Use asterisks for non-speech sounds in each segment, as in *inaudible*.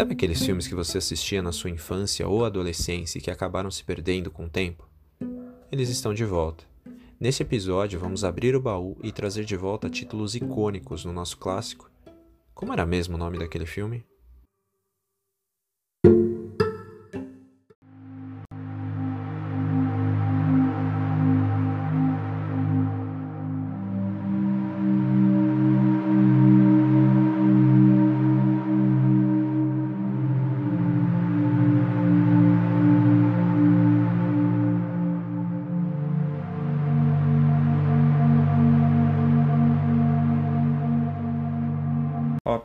Sabe aqueles filmes que você assistia na sua infância ou adolescência e que acabaram se perdendo com o tempo? Eles estão de volta. Nesse episódio, vamos abrir o baú e trazer de volta títulos icônicos no nosso clássico. Como era mesmo o nome daquele filme?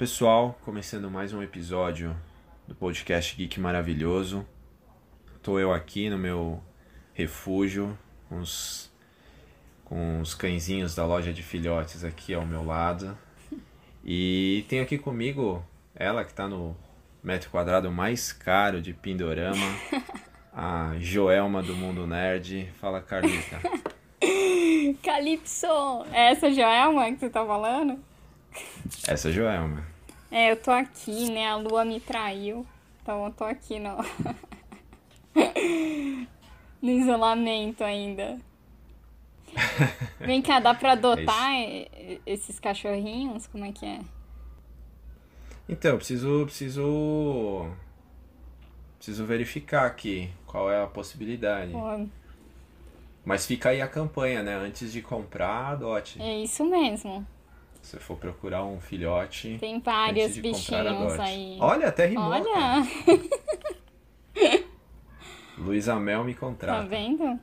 Pessoal, começando mais um episódio do podcast Geek Maravilhoso. Tô eu aqui no meu refúgio com os, com os cãezinhos da loja de filhotes aqui ao meu lado. E tem aqui comigo ela que tá no metro quadrado mais caro de Pindorama, *laughs* a Joelma do Mundo Nerd. Fala Carlita. *laughs* Calypso! É essa Joelma que você tá falando? Essa é a Joelma. É, eu tô aqui, né? A lua me traiu. Então eu tô aqui no. *laughs* no isolamento ainda. Vem cá, dá pra *laughs* adotar e- esses cachorrinhos? Como é que é? Então, eu preciso, preciso, preciso verificar aqui qual é a possibilidade. Pô, Mas fica aí a campanha, né? Antes de comprar, adote. é isso mesmo. Se você for procurar um filhote, Tem vários antes de comprar, bichinhos aí. Olha, até rimou. Olha, *laughs* Luísa Mel me tá contrata. vendo?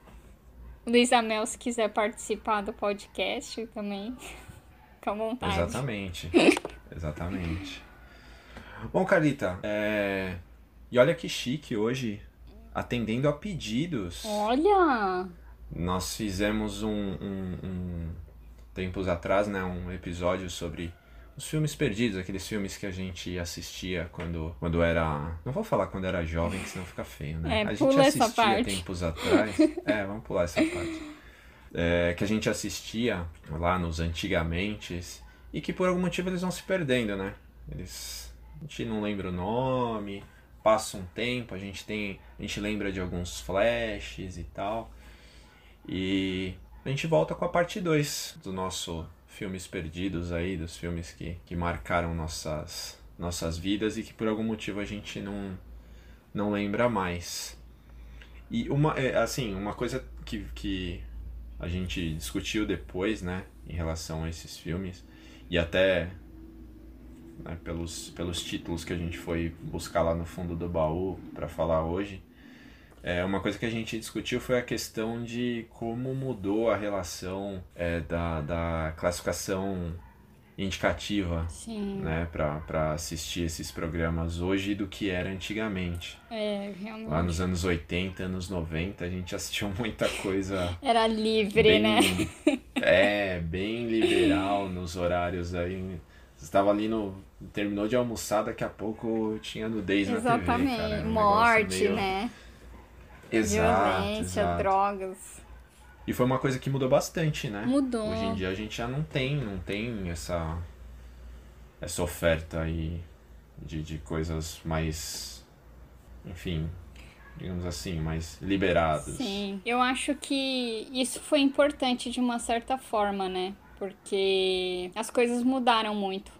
Luiz Amel, se quiser participar do podcast também, *laughs* fica à vontade. Exatamente. *laughs* Exatamente. Bom, Carlita, é... e olha que chique hoje, atendendo a pedidos. Olha! Nós fizemos um, um- um- tempos atrás, né, um episódio sobre os filmes perdidos, aqueles filmes que a gente assistia quando, quando era. Não vou falar quando era jovem, que senão fica feio, né? É, a gente assistia tempos atrás. é, vamos pular essa parte. É, que a gente assistia lá nos antigamente e que por algum motivo eles vão se perdendo, né? Eles. A gente não lembra o nome, passa um tempo, a gente tem. A gente lembra de alguns flashes e tal. E a gente volta com a parte 2 do nosso filmes perdidos aí, dos filmes que, que marcaram nossas, nossas vidas e que por algum motivo a gente não, não lembra mais. E uma, é, assim, uma coisa que, que a gente discutiu depois, né, em relação a esses filmes, e até né, pelos, pelos títulos que a gente foi buscar lá no fundo do baú para falar hoje, é, uma coisa que a gente discutiu foi a questão de como mudou a relação é, da, da classificação indicativa Sim, né, para assistir esses programas hoje do que era antigamente. é, realmente. Lá nos anos 80, anos 90, a gente assistiu *laughs* muita coisa Era livre, bem, né? é, bem liberal nos horários aí. Você estava ali no. Terminou de almoçar, daqui a pouco tinha nudez na TV. Exatamente. um Morte, meio- né? Exato, Violência, exato. drogas. E foi uma coisa que mudou bastante, né? Mudou. Hoje em dia a gente já não tem, não tem essa essa oferta aí de, de coisas mais, enfim, digamos assim, mais liberadas. Sim. Eu acho que isso foi importante de uma certa forma, né? Porque as coisas mudaram muito.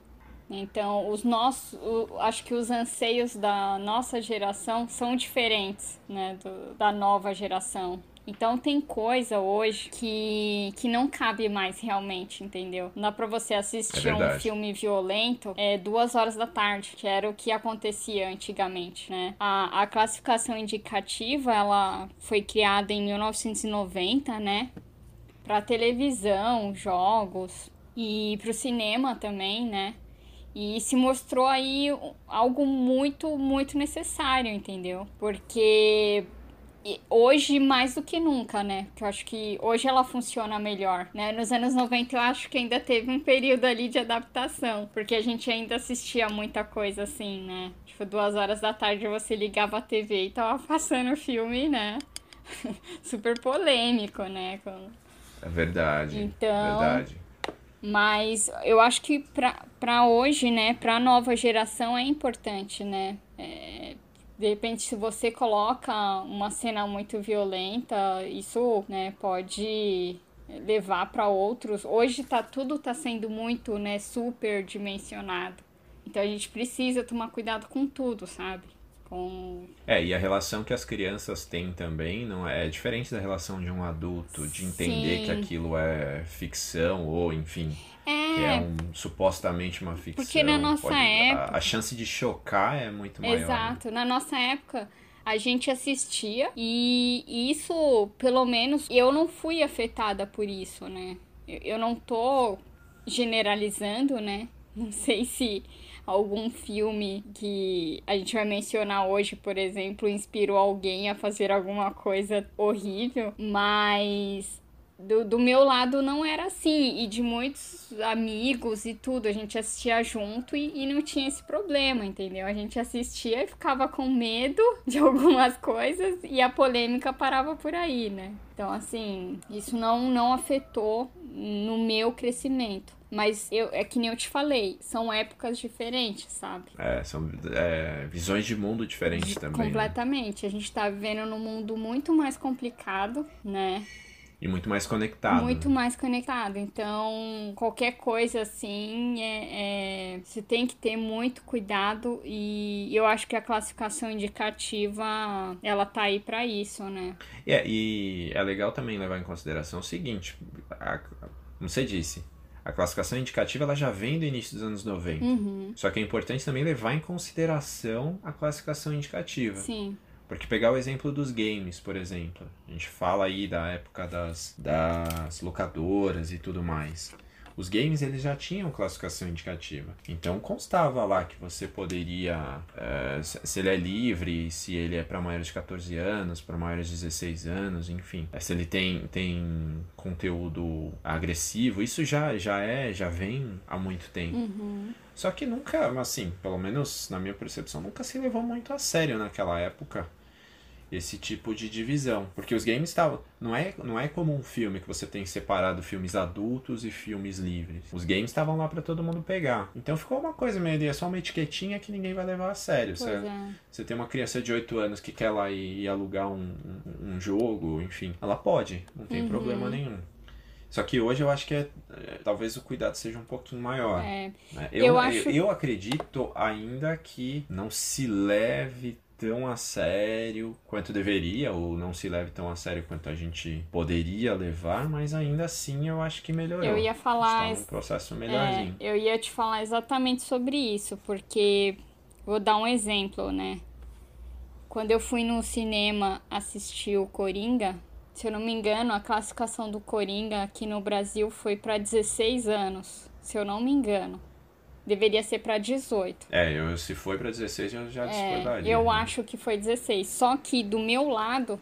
Então, os nossos, acho que os anseios da nossa geração são diferentes, né, do- da nova geração. Então tem coisa hoje que, que não cabe mais realmente, entendeu? Não dá pra você assistir É um filme violento é, duas horas da tarde, que era o que acontecia antigamente, né? A, a classificação indicativa, ela foi criada em 1990, né? Pra televisão, jogos e pro cinema também, né? E se mostrou aí algo muito, muito necessário, entendeu? Porque hoje mais do que nunca, né? Que eu acho que hoje ela funciona melhor, né? Nos anos 90 eu acho que ainda teve um período ali de adaptação, porque a gente ainda assistia muita coisa assim, né? Tipo, duas horas da tarde você ligava a TV e tava *laughs* passando o filme, né? *laughs* Super polêmico, né? É verdade. Então, verdade. Mas eu acho que para hoje, né, para a nova geração é importante, né? É, de repente, se você coloca uma cena muito violenta, isso, né, pode levar para outros. Hoje tá tudo tá sendo muito, né, super dimensionado. Então a gente precisa tomar cuidado com tudo, sabe? Com... É, e a relação que as crianças têm também não é, é diferente da relação de um adulto, de entender Sim. que aquilo é ficção ou, enfim, é. Que é um, supostamente uma ficção. Porque na nossa pode, época. A, a, chance de chocar é muito maior. Né? Exato. Né? Na nossa época, a gente assistia e isso, pelo menos, eu não fui afetada por isso, né? Eu, eu não tô generalizando, né? *laughs* Não sei se algum filme que a gente vai mencionar hoje, por exemplo, inspirou alguém a fazer alguma coisa horrível, mas do, do meu lado não era assim. E de muitos amigos e tudo, a gente assistia junto e, e não tinha esse problema, entendeu? A gente assistia e ficava com medo *laughs* de algumas coisas e a polêmica parava por aí, né? Então, assim, isso não, não afetou no meu crescimento. Mas eu, é que nem eu te falei, são épocas diferentes, sabe? É, são é, visões de mundo diferentes de, também. Né? Completamente. Né? A gente tá vivendo num mundo muito mais complicado, né? E muito mais conectado. Muito mais conectado. Então, qualquer coisa assim, é, é, você tem que ter muito cuidado. E eu acho que a classificação indicativa, ela tá aí para isso, né? É, e é legal também levar em consideração o seguinte: a, como você disse, a classificação indicativa ela já vem do início dos anos 90. Uhum. Só que é importante também levar em consideração a classificação indicativa. Sim. Porque pegar o exemplo dos games, por exemplo, a gente fala aí da época das, das locadoras e tudo mais. Os games eles já tinham classificação indicativa. Então constava lá que você poderia, é, se ele é livre, se ele é para maiores de 14 anos, para maiores de 16 anos, enfim. É, se ele tem, tem conteúdo agressivo, isso já, já é, já vem há muito tempo. Uhum. Só que nunca, assim, pelo menos na minha percepção, nunca se levou muito a sério naquela época esse tipo de divisão. Porque os games estavam. Não é, não é como um filme que você tem separado filmes adultos e filmes livres. Os games estavam lá para todo mundo pegar. Então ficou uma coisa meio. É só uma etiquetinha que ninguém vai levar a sério. Você, é. você tem uma criança de 8 anos que quer lá ir, ir alugar um, um, um, jogo, enfim. Ela pode, não tem uhum. problema nenhum. Só que hoje eu acho que é, é, talvez o cuidado seja um pouquinho maior. É. Né? Eu, eu, acho... eu, eu acredito ainda que não se leve tão a sério quanto deveria, ou não se leve tão a sério quanto a gente poderia levar, mas ainda assim eu acho que melhorou. Eu ia falar. Está um processo melhorzinho. É, eu ia te falar exatamente sobre isso, porque vou dar um exemplo, né? Quando eu fui no cinema assistir o Coringa, se eu não me engano, a classificação do Coringa aqui no Brasil foi para 16 anos, se eu não me engano deveria ser para 18. É, eu, se foi para 16 eu já discordaria. É, eu né? acho que foi 16. Só que do meu lado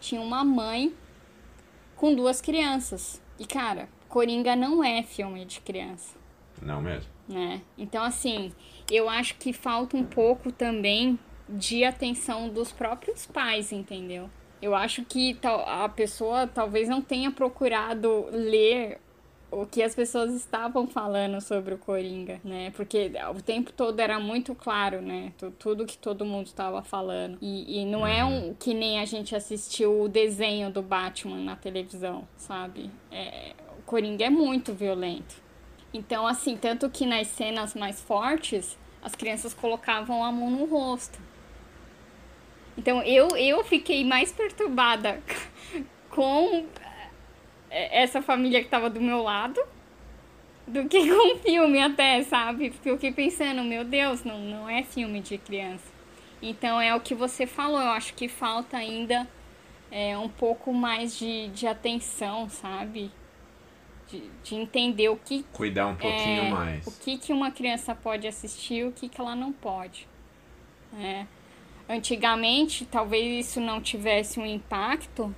tinha uma mãe com duas crianças. E cara, Coringa não é filme de criança. Não mesmo. Né? Então assim, eu acho que falta um pouco também de atenção dos próprios pais, entendeu? Eu acho que a pessoa talvez não tenha procurado ler o que as pessoas estavam falando sobre o Coringa, né? Porque o tempo todo era muito claro, né? Tudo que todo mundo estava falando. E, e não é um que nem a gente assistiu o desenho do Batman na televisão, sabe? É, o Coringa é muito violento. Então, assim, tanto que nas cenas mais fortes, as crianças colocavam a mão no rosto. Então, eu, eu fiquei mais perturbada *laughs* com essa família que tava do meu lado do que *laughs* com filme até, sabe? Porque eu fiquei pensando, meu Deus, não, não é filme de criança. Então é o que você falou, eu acho que falta ainda é, um pouco mais de, de atenção, sabe? de, de entender o que. Cuidar um pouquinho é, mais. O que, que uma criança pode assistir e o que, que ela não pode. É. Antigamente, talvez isso não tivesse um impacto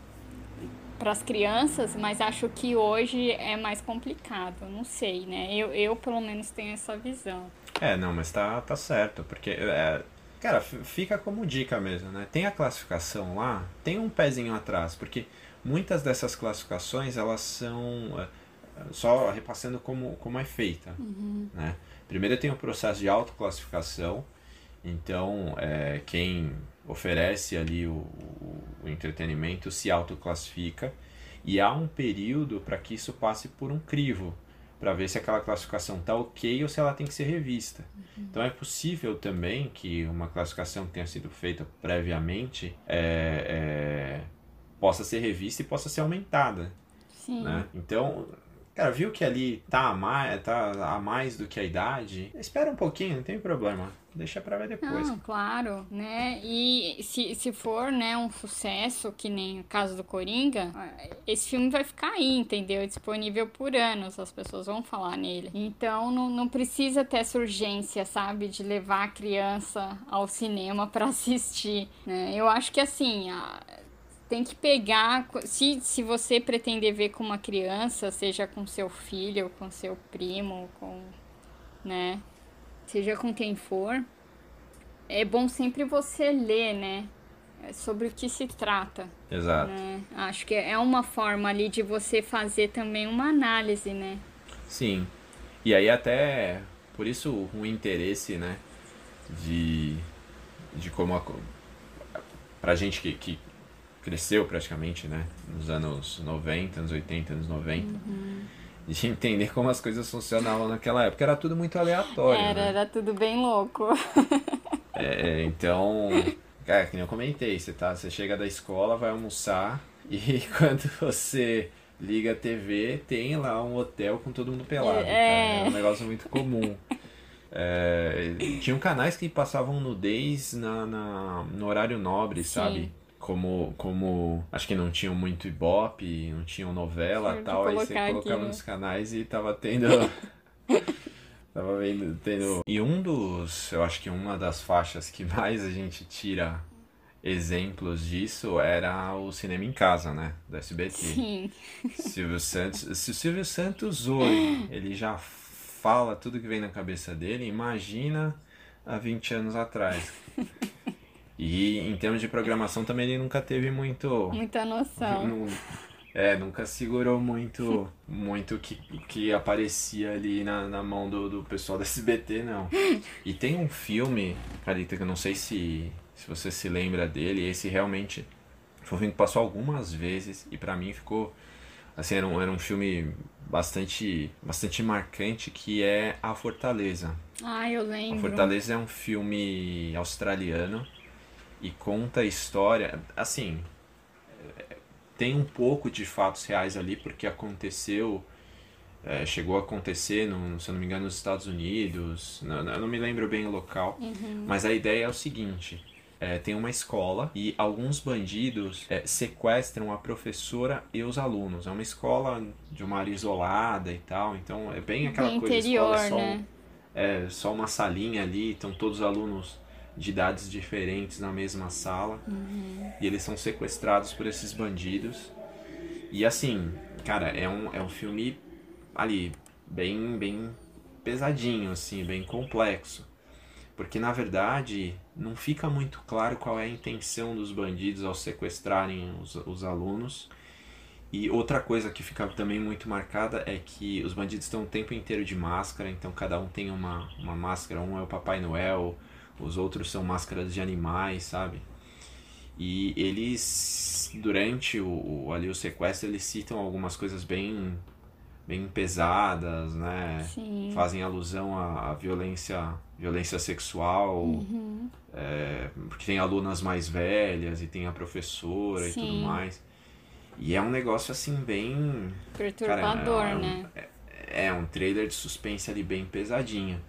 para as crianças, mas acho que hoje é mais complicado. Não sei, né? Eu, eu pelo menos tenho essa visão. É, não, mas tá, tá certo, porque é, Cara, fica como dica mesmo, né? Tem a classificação lá, tem um pezinho atrás, porque muitas dessas classificações elas são é, só repassando como, como é feita, uhum. né? Primeiro tem o processo de autoclassificação, então é, quem oferece ali o, o, o entretenimento se autoclassifica e há um período para que isso passe por um crivo, para ver se aquela classificação está ok ou se ela tem que ser revista. Uhum. Então é possível também que uma classificação que tenha sido feita previamente é, é, possa ser revista e possa ser aumentada. Sim. Né? Então Cara, viu que ali tá a, mais, tá a mais do que a idade? Espera um pouquinho, não tem problema. Deixa pra ver depois. Não, claro, né? E se, se for, né, um sucesso, que nem o caso do Coringa, esse filme vai ficar aí, entendeu? Disponível por anos, as pessoas vão falar nele. Então não, não precisa ter essa urgência, sabe, de levar a criança ao cinema para assistir, né? Eu acho que assim, a tem que pegar. Se, se você pretender ver com uma criança, seja com seu filho, com seu primo, com. né? Seja com quem for, é bom sempre você ler, né? Sobre o que se trata. Exato. Né? Acho que é uma forma ali de você fazer também uma análise, né? Sim. E aí até por isso o interesse, né? De, de como a, pra gente que, que cresceu praticamente, né? Nos anos 90, anos 80, anos 90. Uhum. De *laughs* entender como as coisas funcionavam naquela época. Era tudo muito aleatório. Era, né? era tudo bem louco. *laughs* é, então, é, que nem eu comentei, você, tá, você chega da escola, vai almoçar, *laughs* e quando você liga a TV, tem lá um hotel com todo mundo pelado. É, é um negócio muito comum. É, tinham canais que passavam nudez na, na no horário nobre, Sim. sabe? Como, como acho que não tinham muito ibope, não tinham novela e tal, aí você colocava aqui, né? nos canais e tava tendo. *laughs* tava vendo, tendo. E um dos. Eu acho que uma das faixas que mais a gente tira exemplos disso era o cinema em casa, né? Do SBT. Sim. Silvio Santos. Se o Silvio Santos hoje ele já fala tudo que vem na cabeça dele, imagina há 20 anos atrás. E em termos de programação também ele nunca teve muito. Muita noção. é, nunca segurou muito muito que, que aparecia ali na, na mão do, do pessoal da SBT, não. E tem um filme, Carita, que eu não sei se, se você se lembra dele, esse realmente foi um filme que passou algumas vezes e para mim ficou. Assim, era um, era um filme bastante, bastante marcante que é A Fortaleza. Ah, eu lembro. A Fortaleza é um filme australiano e conta a história. Assim, tem um pouco de fatos reais ali, porque aconteceu. É, chegou a acontecer, no, se eu não me engano, nos Estados Unidos. Não, eu não me lembro bem o local. Uhum. Mas a ideia é o seguinte: é, tem uma escola e alguns bandidos é, sequestram a professora e os alunos. É uma escola de uma área isolada e tal, então é bem aquela bem coisa interior, escola, é só, né? é só uma salinha ali, estão todos os alunos de idades diferentes na mesma sala. Uhum. E eles são sequestrados por esses bandidos. E assim, cara, é um, é um filme ali bem, bem pesadinho, assim, bem complexo. Porque na verdade não fica muito claro qual é a intenção dos bandidos ao sequestrarem os, os alunos. E outra coisa que fica também muito marcada é que os bandidos estão o tempo inteiro de máscara, então cada um tem uma, uma máscara, um é o Papai Noel, os outros são máscaras de animais, sabe? E eles, durante o, ali o sequestro, eles citam algumas coisas bem, bem pesadas, né? Sim. Fazem alusão à, à violência, violência sexual, uhum. é, porque tem alunas mais velhas e tem a professora Sim. e tudo mais. E é um negócio assim bem... Perturbador, cara, é, né? É, é um trailer de suspense ali bem pesadinho.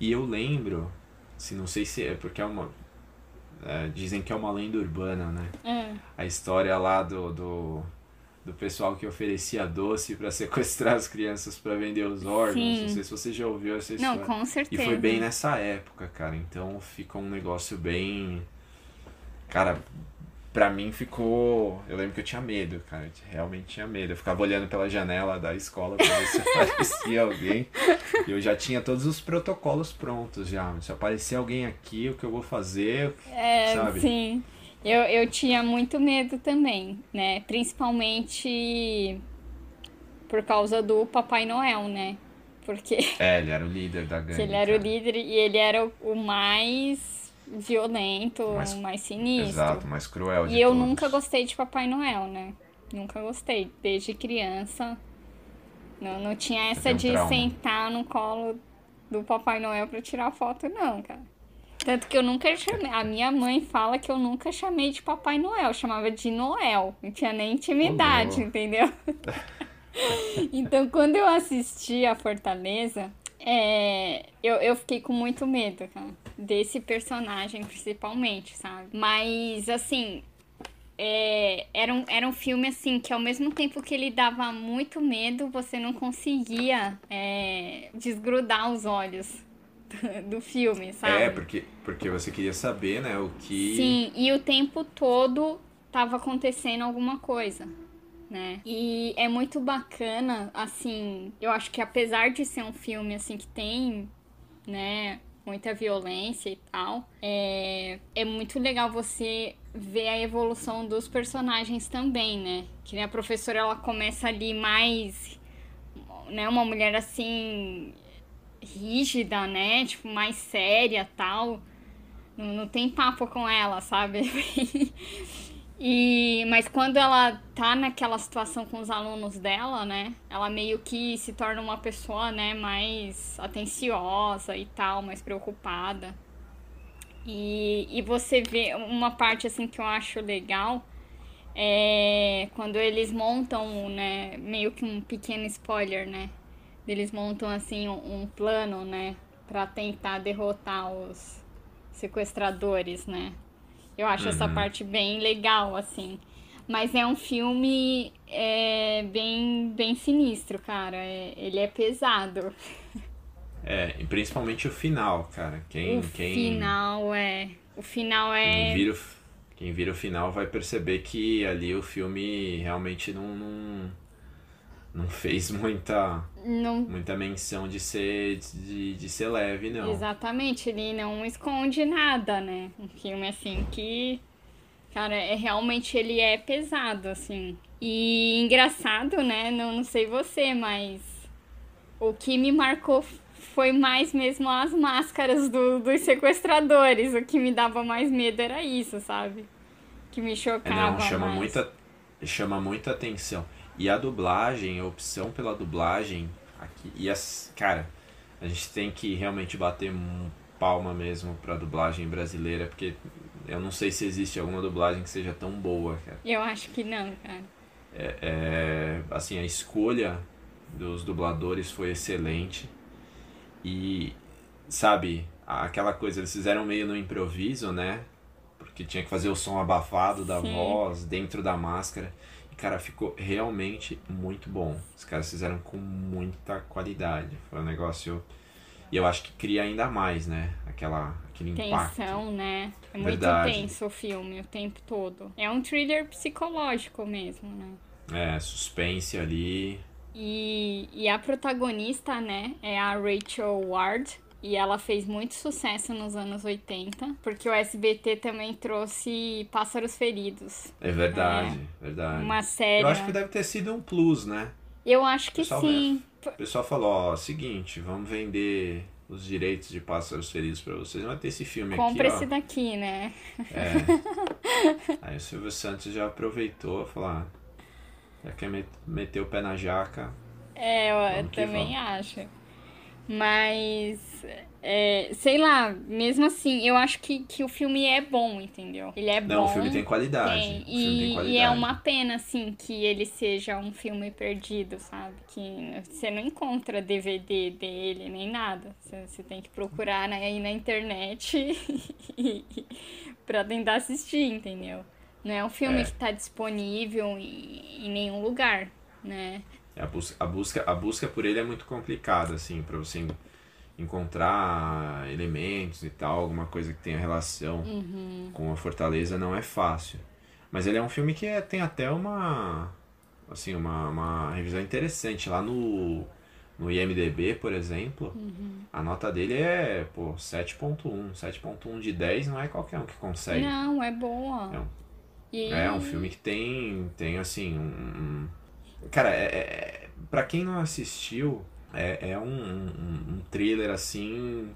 E eu lembro se não sei se é porque é uma. É, dizem que é uma lenda urbana, né? É. A história lá do, do, do pessoal que oferecia doce para *laughs* sequestrar as crianças para vender os órgãos. Sim. Não sei se você já ouviu essa história. Não, com certeza. E foi bem nessa época, cara. Então ficou um negócio bem. Cara, pra mim ficou. Eu lembro que eu tinha medo, cara. Eu realmente tinha medo. Eu ficava olhando pela janela da escola pra ver se *laughs* aparecia alguém. E eu já tinha todos os protocolos prontos já. Se aparecer alguém aqui, o que eu vou fazer, é, sabe? Sim. Eu, eu tinha muito medo também, né? Principalmente por causa do Papai Noel, né? Porque. É, ele era o líder da *laughs* gangue. ele era cara. o líder e ele era o mais violento, mais, mais sinistro. Exato, mais cruel. e eu todos. nunca gostei de Papai Noel, né? Nunca gostei. Desde criança. Não, não tinha essa de trauma. sentar no colo do Papai Noel pra tirar foto, não, cara. Tanto que eu nunca chamei. A minha mãe fala que eu nunca chamei de Papai Noel, eu chamava de Noel. Não tinha nem intimidade, oh, entendeu? *laughs* então, quando eu assisti a Fortaleza, é, eu, eu fiquei com muito medo, cara, desse personagem principalmente, sabe? Mas, assim, é, era, um, era um filme, assim, que ao mesmo tempo que ele dava muito medo, você não conseguia é, desgrudar os olhos do filme, sabe? É, porque, porque você queria saber, né, o que. Sim, e o tempo todo tava acontecendo alguma coisa. Né? E é muito bacana, assim, eu acho que apesar de ser um filme assim que tem, né, muita violência e tal, é, é muito legal você ver a evolução dos personagens também, né? Que a professora ela começa ali mais, né, uma mulher assim rígida, né? Tipo, mais séria tal. Não, não tem papo com ela, sabe? *laughs* e, mas quando ela tá naquela situação com os alunos dela, né? Ela meio que se torna uma pessoa, né? Mais atenciosa e tal, mais preocupada. E, e você vê uma parte, assim, que eu acho legal é quando eles montam, né? Meio que um pequeno spoiler, né? Eles montam assim um, um plano, né, para tentar derrotar os sequestradores, né? Eu acho uhum. essa parte bem legal, assim. Mas é um filme é, bem, bem sinistro, cara. É, ele é pesado. É, e principalmente o final, cara. Quem, o quem... final é. O final é. Quem vira o, quem vira o final vai perceber que ali o filme realmente não, não não fez muita não... muita menção de ser de, de ser leve não. Exatamente ele não esconde nada né? Um filme assim que cara é realmente ele é pesado assim. E engraçado né? Não, não sei você mas o que me marcou foi mais mesmo as máscaras do, dos sequestradores. O que me dava mais medo era isso sabe? Que me chocava não chama mais. muita chama muita atenção e a dublagem, a opção pela dublagem aqui. E as. Cara, a gente tem que realmente bater um palma mesmo pra dublagem brasileira, porque eu não sei se existe alguma dublagem que seja tão boa, cara. Eu acho que não, cara. É, é, assim, a escolha dos dubladores foi excelente. E, sabe, aquela coisa, eles fizeram meio no improviso, né? Porque tinha que fazer o som abafado da Sim. voz dentro da máscara. Cara, ficou realmente muito bom. Os caras fizeram com muita qualidade. Foi um negócio. E eu acho que cria ainda mais, né? Aquela, aquele impacto. Tensão, né? É muito Verdade. tenso o filme o tempo todo. É um thriller psicológico mesmo, né? É, suspense ali. E, e a protagonista, né, é a Rachel Ward. E ela fez muito sucesso nos anos 80, porque o SBT também trouxe Pássaros Feridos. É verdade, é, verdade. Uma série. Eu acho que deve ter sido um plus, né? Eu acho que sim. O pessoal falou, ó, seguinte, vamos vender os direitos de Pássaros Feridos para vocês. Vai ter esse filme Compre aqui, esse daqui, né? É. *laughs* Aí o Silvio Santos já aproveitou, falou, ah, já quer meter o pé na jaca. É, eu também vamos. acho. Mas, é, sei lá, mesmo assim, eu acho que, que o filme é bom, entendeu? Ele é Não, bom. o filme tem qualidade. Tem, e, tem qualidade. e é uma pena, assim, que ele seja um filme perdido, sabe? Que você não encontra DVD dele, nem nada. Você, você tem que procurar aí na internet *laughs* pra tentar assistir, entendeu? Não é um filme é. que está disponível em, em, nenhum lugar, né? É, a, busca, a, busca, a busca por ele é muito complicada, assim, para você encontrar elementos e tal, alguma coisa que tenha relação uhum. com a Fortaleza não é fácil. Mas ele é um filme que é, tem até uma assim uma, uma revisão interessante lá no no IMDB, por exemplo, uhum. a nota dele é, pô, 7.1. 7.1 de 10 não é qualquer um que consegue. Não, é boa. É um, e... é um filme que tem, tem assim, um... Cara, é, é, pra quem não assistiu, é, é um, um, um thriller assim...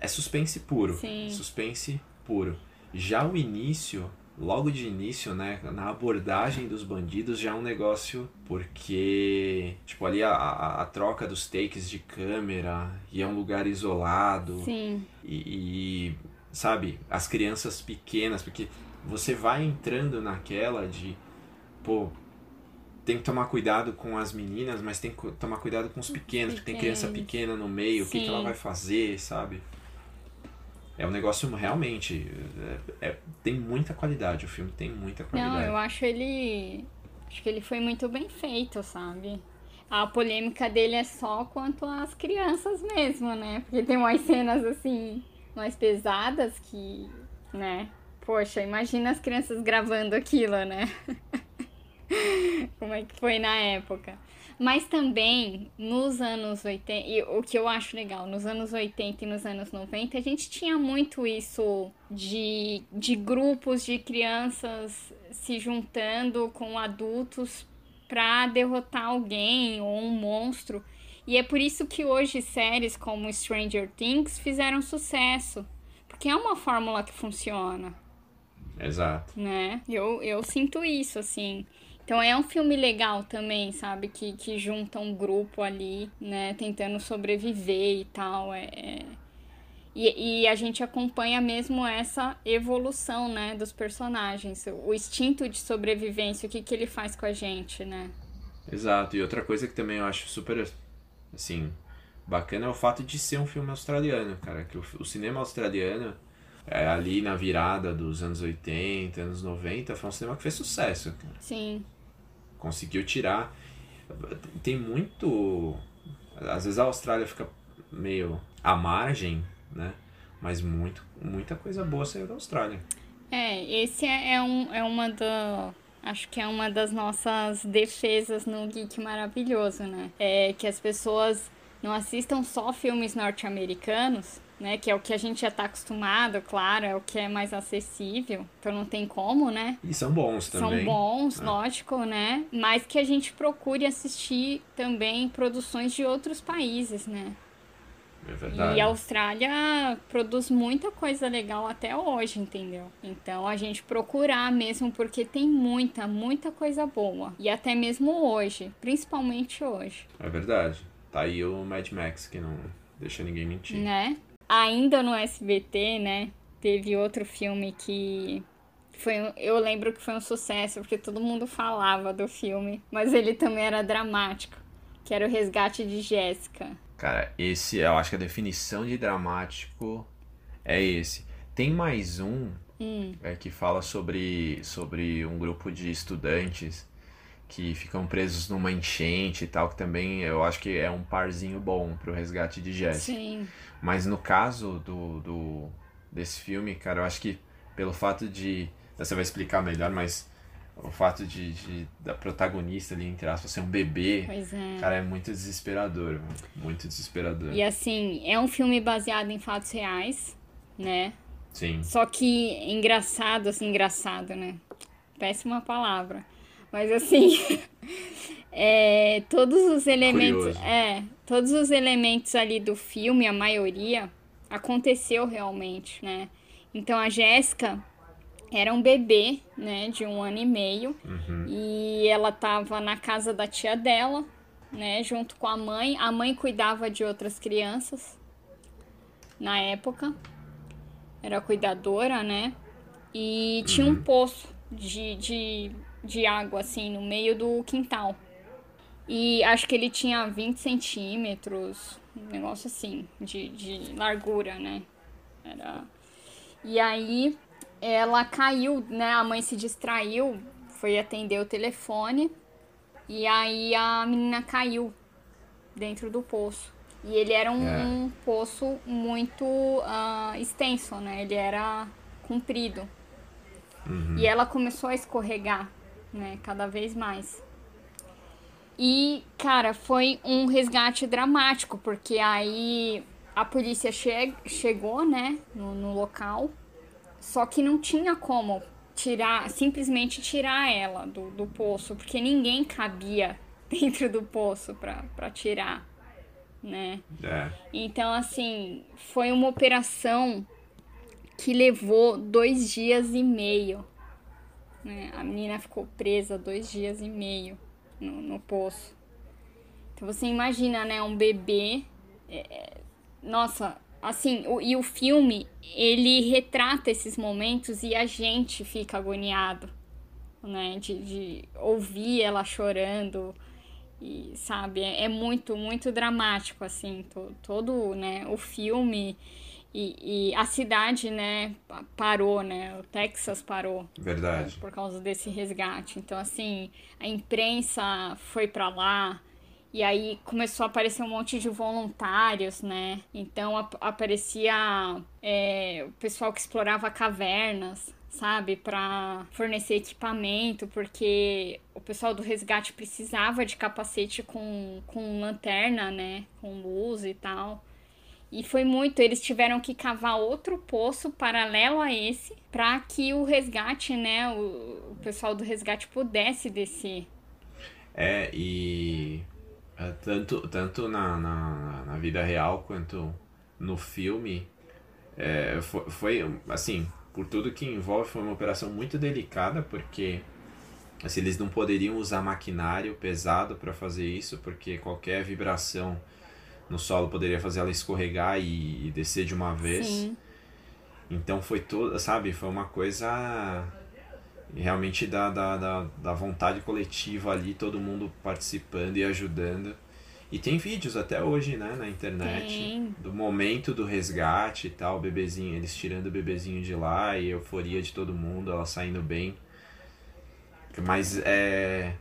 É suspense puro. Sim. Suspense puro. Já o início logo de início, né, na abordagem dos bandidos já é um negócio porque, tipo, ali a, a, a troca dos takes de câmera e é um lugar isolado. Sim. E, e, sabe, as crianças pequenas, porque você vai entrando naquela de, pô, tem que tomar cuidado com as meninas, mas tem que tomar cuidado com os pequenos, porque tem criança pequena no meio, Sim. o que, que ela vai fazer, sabe? É um negócio realmente. É, é, tem muita qualidade, o filme tem muita qualidade. Não, eu acho ele. Acho que ele foi muito bem feito, sabe? A polêmica dele é só quanto às crianças mesmo, né? Porque tem umas cenas assim, mais pesadas que, né? Poxa, imagina as crianças gravando aquilo, né? *laughs* *laughs* Como é que foi na época. Mas também, nos anos 80, e o que eu acho legal, nos anos 80 e nos anos 90, a gente tinha muito isso de, de grupos de crianças se juntando com adultos para derrotar alguém ou um monstro. E é por isso que hoje séries como Stranger Things fizeram sucesso. Porque é uma fórmula que funciona. Exato. Né? Eu, eu sinto isso, assim. Então é um filme legal também, sabe? Que, que junta um grupo ali, né? Tentando sobreviver e tal. É, é... E, e a gente acompanha mesmo essa evolução, né? Dos personagens. O instinto de sobrevivência, o que, que ele faz com a gente, né? Exato. E outra coisa que também eu acho super, assim, bacana é o fato de ser um filme australiano, cara. Que o, o cinema australiano... É, ali na virada dos anos 80, anos 90, foi um cinema que fez sucesso. Cara. Sim conseguiu tirar. Tem muito. Às vezes a Austrália fica meio à margem, né? Mas muito, muita coisa boa saiu da Austrália. É, esse é, é, um, é uma da. Acho que é uma das nossas defesas no Geek Maravilhoso, né? É que as pessoas não assistam só filmes norte-americanos, né? Que é o que a gente já está acostumado, claro, é o que é mais acessível. Então não tem como, né? E são bons também. São bons, é. lógico, né? Mas que a gente procure assistir também produções de outros países, né? É verdade. E a Austrália produz muita coisa legal até hoje, entendeu? Então a gente procurar mesmo, porque tem muita, muita coisa boa. E até mesmo hoje, principalmente hoje. É verdade. Tá aí o Mad Max que não deixa ninguém mentir. Né? Ainda no SBT, né? Teve outro filme que foi, eu lembro que foi um sucesso porque todo mundo falava do filme, mas ele também era dramático, que era o Resgate de Jéssica. Cara, esse eu acho que a definição de dramático é esse. Tem mais um hum. é, que fala sobre, sobre um grupo de estudantes que ficam presos numa enchente e tal, que também eu acho que é um parzinho bom pro resgate de Jéssica. Sim. Mas no caso do, do desse filme, cara, eu acho que pelo fato de. Você vai explicar melhor, mas o fato de, de da protagonista ali, entre aspas, ser um bebê, é. cara, é muito desesperador, muito desesperador. E assim, é um filme baseado em fatos reais, né? Sim. Só que engraçado, assim, engraçado, né? Péssima palavra. Mas assim, *laughs* é, todos os elementos, é, todos os elementos ali do filme, a maioria aconteceu realmente, né? Então a Jéssica era um bebê, né, de um ano e meio, uhum. e ela tava na casa da tia dela, né, junto com a mãe. A mãe cuidava de outras crianças na época, era cuidadora, né? E tinha um uhum. poço de, de de água, assim, no meio do quintal. E acho que ele tinha 20 centímetros, um negócio assim, de, de largura, né? Era... E aí ela caiu, né? A mãe se distraiu, foi atender o telefone e aí a menina caiu dentro do poço. E ele era um, é. um poço muito uh, extenso, né? Ele era comprido. Uhum. E ela começou a escorregar, né? Cada vez mais. E, cara, foi um resgate dramático, porque aí a polícia che chegou, né, no, no local, só que não tinha como tirar, simplesmente tirar ela do, do poço, porque ninguém cabia *laughs* dentro do poço para tirar, né? É. Então, assim, foi uma operação que levou dois dias e meio. Né? A menina ficou presa dois dias e meio no, no poço. Então você imagina, né, um bebê. É, nossa, assim, o, e o filme, ele retrata esses momentos e a gente fica agoniado, né? De, de ouvir ela chorando. E, sabe, é, é muito, muito dramático, assim, to, todo, né, o filme e, e, a cidade, né, parou, né? O Texas parou. Verdade. Né, por causa desse resgate. Então, assim, a imprensa foi para lá. E aí começou a aparecer um monte de voluntários, né? Então ap aparecia é, o pessoal que explorava cavernas, sabe, para fornecer equipamento, porque o pessoal do resgate precisava de capacete com, com lanterna, né, com luz e tal. E foi muito, eles tiveram que cavar outro poço paralelo a esse para que o resgate, né, o, o, pessoal do resgate pudesse descer. É, e é, tanto, tanto na, na, na vida real quanto no filme, é, foi, foi, assim, por tudo que envolve, foi uma operação muito delicada, porque assim, eles não poderiam usar maquinário pesado para fazer isso, porque qualquer vibração no solo poderia fazer ela escorregar e, e descer de uma vez. Sim. Então foi toda, sabe, foi uma coisa realmente da, da, da, da, vontade coletiva ali, todo mundo participando e ajudando. E tem vídeos até hoje, né, na internet, tem. do momento do resgate e tal, o bebezinho, eles tirando o bebezinho de lá e euforia de todo mundo, ela saindo bem. Mas é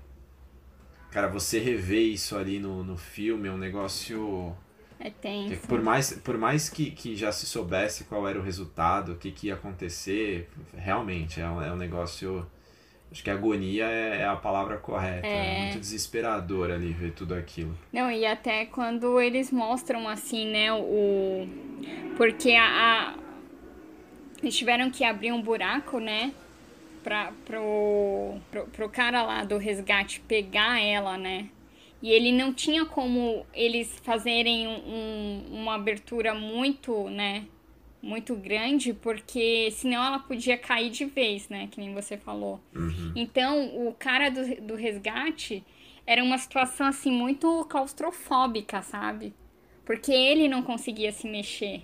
Cara, você rever isso ali no, no filme é um negócio. É tenso. por mais, por mais que, que já se soubesse qual era o resultado, o que, que ia acontecer, realmente é um, é um negócio. Acho que agonia é, é a palavra correta. É. é muito desesperador ali ver tudo aquilo. Não, e até quando eles mostram assim, né, o. Porque a. a... Eles tiveram que abrir um buraco, né? Pra, pro, pro, pro cara lá do resgate pegar ela, né? E ele não tinha como eles fazerem um, uma abertura muito, né? Muito grande, porque senão ela podia cair de vez, né? Que nem você falou. Uhum. Então, o cara do, do resgate era uma situação, assim, muito claustrofóbica, sabe? Porque ele não conseguia se mexer,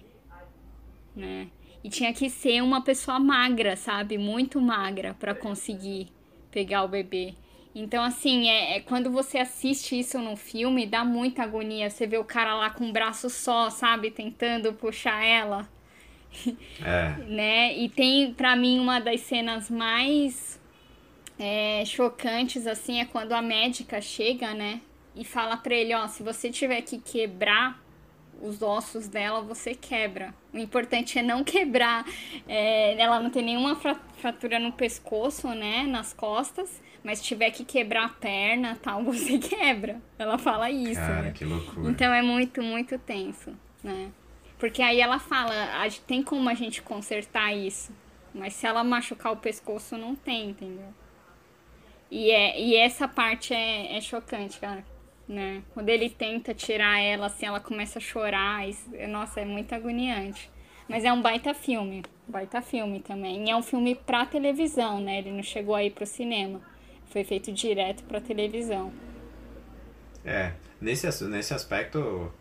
né? E tinha que ser uma pessoa magra, sabe? Muito magra para conseguir pegar o bebê. Então, assim, é, é, quando você assiste isso no filme, dá muita agonia. Você vê o cara lá com um braço só, sabe? Tentando puxar ela. É. *laughs* né? E tem, para mim, uma das cenas mais é, chocantes, assim, é quando a médica chega, né? E fala pra ele, ó, se você tiver que quebrar os ossos dela você quebra. O importante é não quebrar. É, ela não tem nenhuma fratura no pescoço, né? Nas costas. Mas se tiver que quebrar a perna tal, *laughs* você quebra. Ela fala isso. Cara, né? que loucura. Então é muito, muito tenso, né? Porque aí ela fala, tem como a gente consertar isso. Mas se ela machucar o pescoço, não tem, entendeu? E, é, e essa parte é, é chocante, cara né? Quando ele tenta tirar ela, assim, ela começa a chorar. Isso, nossa, é muito agoniante. Mas é um baita filme, baita filme também. E é um filme pra televisão, né? Ele não chegou aí pro cinema. Foi feito direto pra televisão. É, nesse, nesse aspecto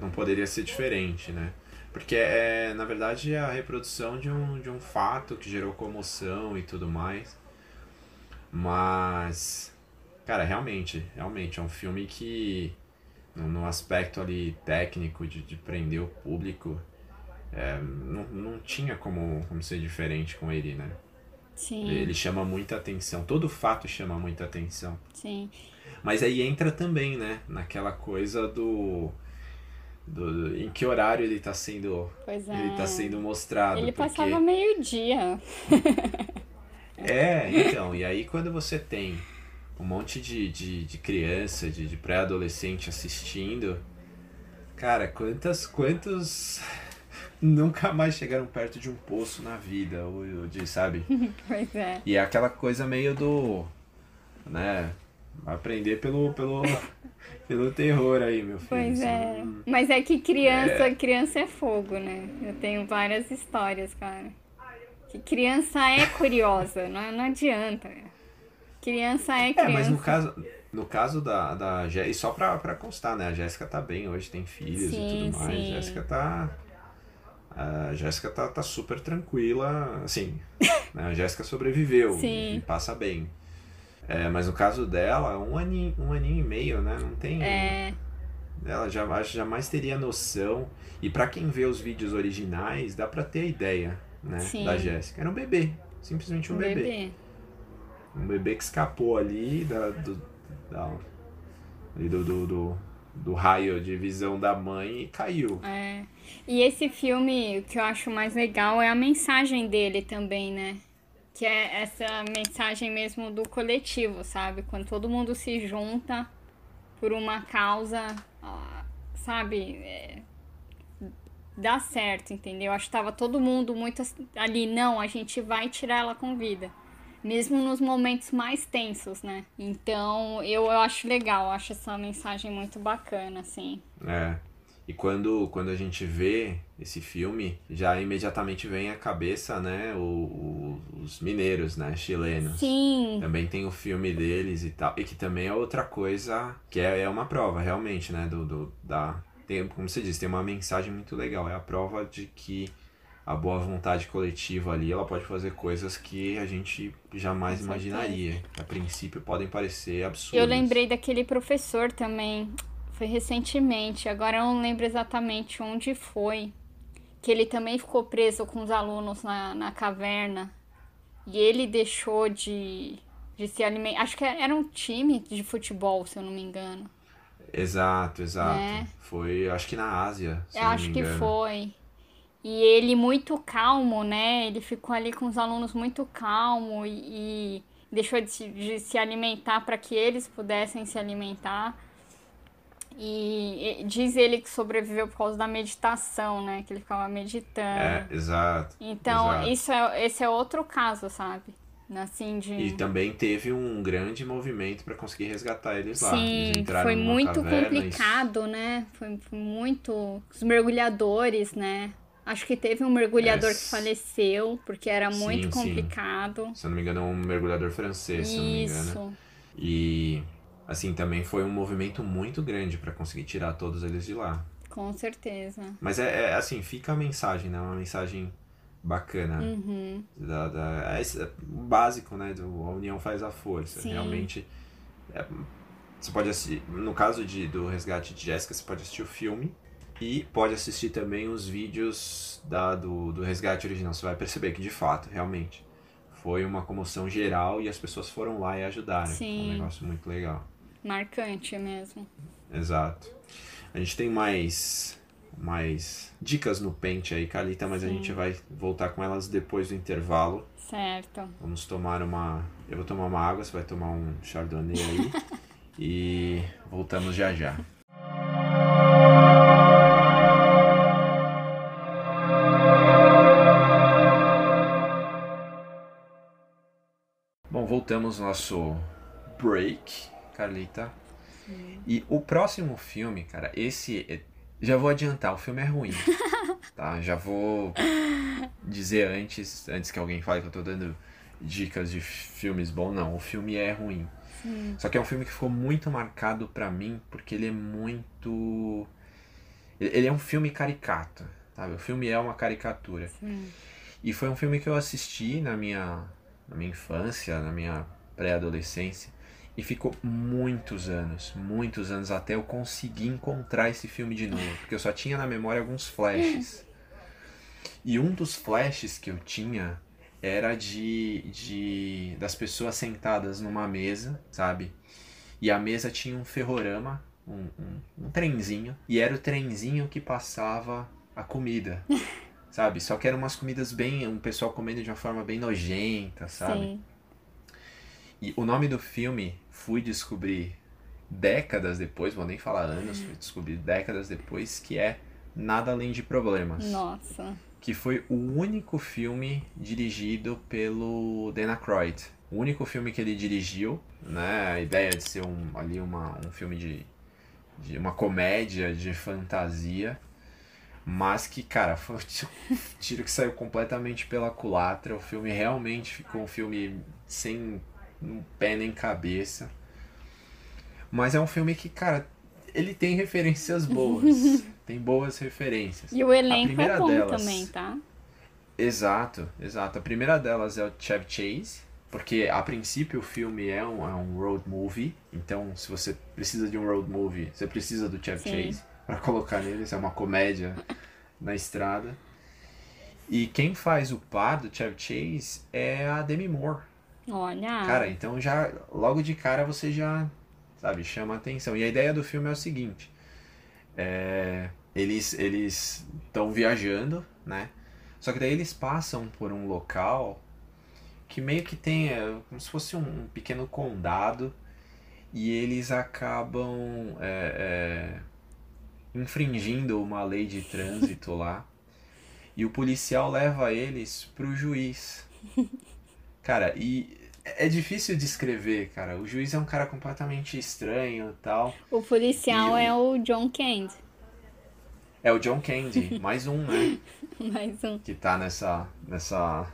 não poderia ser diferente, né? Porque é, na verdade, é a reprodução de um, de um fato que gerou comoção e tudo mais. Mas Cara, realmente, realmente, é um filme que, no, aspecto ali técnico de, de prender o público, é, não, não tinha como, como ser diferente com ele, né? Sim. Ele chama muita atenção. Todo fato chama muita atenção. Sim. Mas aí entra também, né? Naquela coisa do. do em que horário ele está sendo. Pois é. Ele tá sendo mostrado. Ele porque... passava meio-dia. *laughs* É, então. E aí quando você tem um monte de, de, de criança, de, de pré-adolescente assistindo. Cara, quantas. Quantos. *laughs* Nunca mais chegaram perto de um poço na vida, ou de, sabe? *laughs* pois é. E é aquela coisa meio do. né? Aprender pelo, pelo, *laughs* pelo terror aí, meu filho. Pois é. não- Mas é que criança, É. criança é fogo, né? Eu tenho várias histórias, cara. Que criança é curiosa, não, não adianta. Criança é É, criança. mas no caso, no caso da, da Jéssica, e só pra, pra constar, né? A Jéssica tá bem hoje, tem filhos Sim, e tudo mais. sim. A Jéssica tá. A Jéssica tá, tá super tranquila, assim. *laughs* né? A Jéssica sobreviveu Sim. e passa bem. É, mas no caso dela, um aninho, um aninho e meio, né? Não tem. É, Ela já, jamais teria noção. E pra quem vê os vídeos originais, dá pra ter a ideia, né? Sim. Da Jéssica. Era um bebê. Simplesmente um, um bebê. bebê. Um bebê que escapou ali da, do, da, ali do, do, do, do raio de visão da mãe e caiu. É. E esse filme, o que eu acho mais legal é a mensagem dele também, né? Que é essa mensagem mesmo do coletivo, sabe? Quando todo mundo se junta por uma causa, sabe? É, dá certo, entendeu? Acho que tava todo mundo muito ali, não, a gente vai tirar ela com vida. Mesmo nos momentos mais tensos, né? Então, eu, eu acho legal, eu acho essa mensagem muito bacana, assim. É. E quando, quando a gente vê esse filme, já imediatamente vem à cabeça, né, o, o- os mineiros, né, chilenos. Sim, Também tem o filme deles e tal. E que também é outra coisa, que é, é uma prova, realmente, né? Do, do, da, tem, como você disse, tem uma mensagem muito legal. É a prova de que a boa vontade coletiva ali, ela pode fazer coisas que a gente jamais imaginaria. A princípio podem parecer absurdas. eu lembrei daquele professor também. Foi recentemente, agora eu não lembro exatamente onde foi. Que ele também ficou preso com os alunos na, na caverna. E ele deixou de, de se alimentar. Acho que era um time de futebol, se eu não me engano. Exato, exato. Né? Foi, acho que na Ásia, se Eu acho que foi. E ele muito calmo, né? Ele ficou ali com os alunos muito calmo e, e deixou de se, de se alimentar para que eles pudessem se alimentar. E, e diz ele que sobreviveu por causa da meditação, né? Que ele ficava meditando. É, exato. então, exato. isso é, esse é outro caso, sabe? Assim, de... E também teve um grande movimento para conseguir resgatar eles lá. Eles Sim, entraram foi muito caverna e- complicado, né? Foi, foi muito. Os mergulhadores, né? Acho que teve um mergulhador É, que faleceu, porque era sim, muito sim. complicado. Se eu não me engano, é um mergulhador francês, se eu não me engano. Isso. E assim, também foi um movimento muito grande para conseguir tirar todos eles de lá. Com certeza. Mas é, é, assim, fica a mensagem, né? Uma mensagem bacana. Uhum. Da, da, é é o básico, né? Do, a união faz a força. Sim. Realmente. é, você pode assistir. No caso de, do resgate de Jéssica, você pode assistir o filme. E pode assistir também os vídeos da, do, do resgate original. Você vai perceber que, de fato, realmente, foi uma comoção geral e as pessoas foram lá e ajudaram. É Sim. um negócio muito legal. Marcante mesmo. Exato. A gente tem mais, mais dicas no pente aí, Calita, mas a Sim. gente vai voltar com elas depois do intervalo. Certo. Vamos tomar uma. Eu vou tomar uma água, você vai tomar um chardonnay aí. *laughs* e voltamos já já. Voltamos nosso break, Carlita. E o próximo filme, cara, esse. é- Já vou adiantar, o filme é ruim. *laughs* Tá? Já vou dizer antes, antes que alguém fale que eu tô dando dicas de filmes bons. Não, o filme é ruim. Só que é um filme que ficou muito marcado pra mim porque ele é muito. Ele ele é um filme caricato, sabe? O filme é uma caricatura. Sim. E foi um filme que eu assisti na minha, na minha infância, na minha pré-adolescência. E ficou muitos anos, muitos anos até eu conseguir encontrar esse filme de novo. Porque eu só tinha na memória alguns flashes. E um dos flashes que eu tinha era de, de das pessoas sentadas numa mesa, sabe? E a mesa tinha um ferrorama, um, um, um trenzinho, e era o trenzinho que passava a comida. *laughs* sabe? Só que eram umas comidas bem. um pessoal comendo de uma forma bem nojenta, sabe? Sim. E o nome do filme fui descobrir décadas depois, vou nem falar anos, fui descobrir décadas depois, que é Nada Além de Problemas. Nossa. Que foi o único filme dirigido pelo Dan Aykroyd. O único filme que ele dirigiu, né? A ideia de ser um, ali uma, um filme de, de uma comédia de fantasia. Mas que, cara, *laughs* foi um tiro que saiu completamente pela culatra. O filme realmente ficou um filme sem um pé nem cabeça. Mas é um filme que, cara, ele tem referências boas. *laughs* tem boas referências. E o elenco é bom delas, também, tá? Exato, exato. A primeira delas é o Chevy Chase, porque a princípio o filme é um, é um road movie. Então, se você precisa de um road movie, você precisa do Chevy. Chase para *laughs* colocar nele. Isso é uma comédia na estrada. E quem faz o par do Chevy Chase é a Demi Moore. Olha. Cara, então já logo de cara você já, sabe, chama atenção. E a ideia do filme é o seguinte: é, eles eles estão viajando, né? Só que daí eles passam por um local que meio que tem é, como se fosse um, pequeno condado e eles acabam é, é, infringindo uma lei de trânsito lá. E o policial leva eles pro juiz. Cara, e é difícil descrever, cara. O juiz é um cara completamente estranho tal. O policial o... é o John Candy. É o John Candy, mais um, né? *laughs* mais um. Que tá nessa. nessa.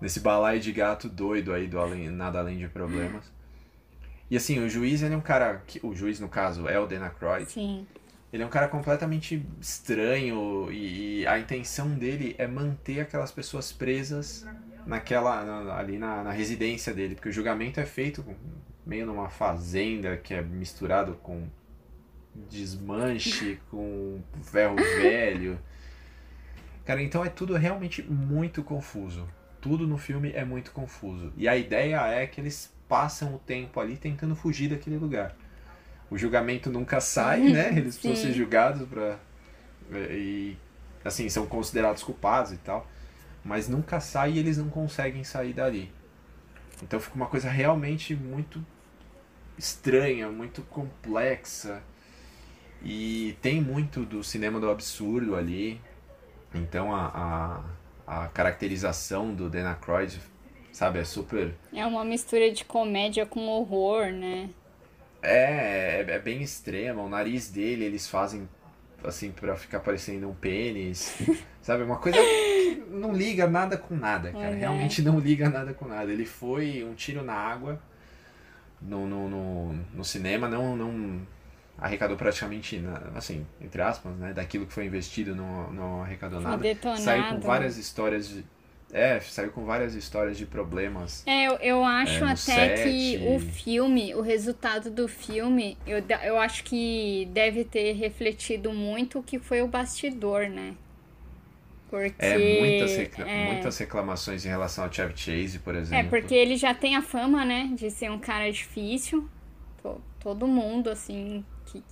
nesse balaio de gato doido aí do além, nada além de problemas. E assim, o juiz, ele é um cara. Que, o juiz, no caso, é o Dana Croyd. Sim. Ele é um cara completamente estranho e, e a intenção dele é manter aquelas pessoas presas naquela na, ali na, na, residência dele, porque o julgamento é feito meio numa fazenda que é misturado com desmanche, *laughs* com ferro velho. Cara, então é tudo realmente muito confuso. Tudo no filme é muito confuso. E a ideia é que eles passam o tempo ali tentando fugir daquele lugar. O julgamento nunca sai, né? Eles precisam ser julgados para e assim são considerados culpados e tal mas nunca sai e eles não conseguem sair dali. Então fica uma coisa realmente muito estranha, muito complexa. E tem muito do cinema do absurdo ali. Então a, a, a caracterização do Dan Aykroyd, sabe, é super... É uma mistura de comédia com horror, né? É, é, é bem extrema. O nariz dele eles fazem assim para ficar parecendo um pênis. *laughs* sabe, uma coisa não liga nada com nada, cara. Uhum. Realmente não liga nada com nada. Ele foi um tiro na água no, no, no, no cinema, não, não arrecadou praticamente, assim, entre aspas, né? Daquilo que foi investido, não, não arrecadou nada. Detonado. Saiu com várias histórias de. É, saiu com várias histórias de problemas. É, eu, eu acho é, até set. que o filme, o resultado do filme, eu, eu acho que deve ter refletido muito o que foi o bastidor, né? Porque, é, muitas, recla é, muitas reclamações em relação ao Chevy Chase, por é, exemplo. É, porque ele já tem a fama, né, de ser um cara difícil. Todo mundo, assim, que.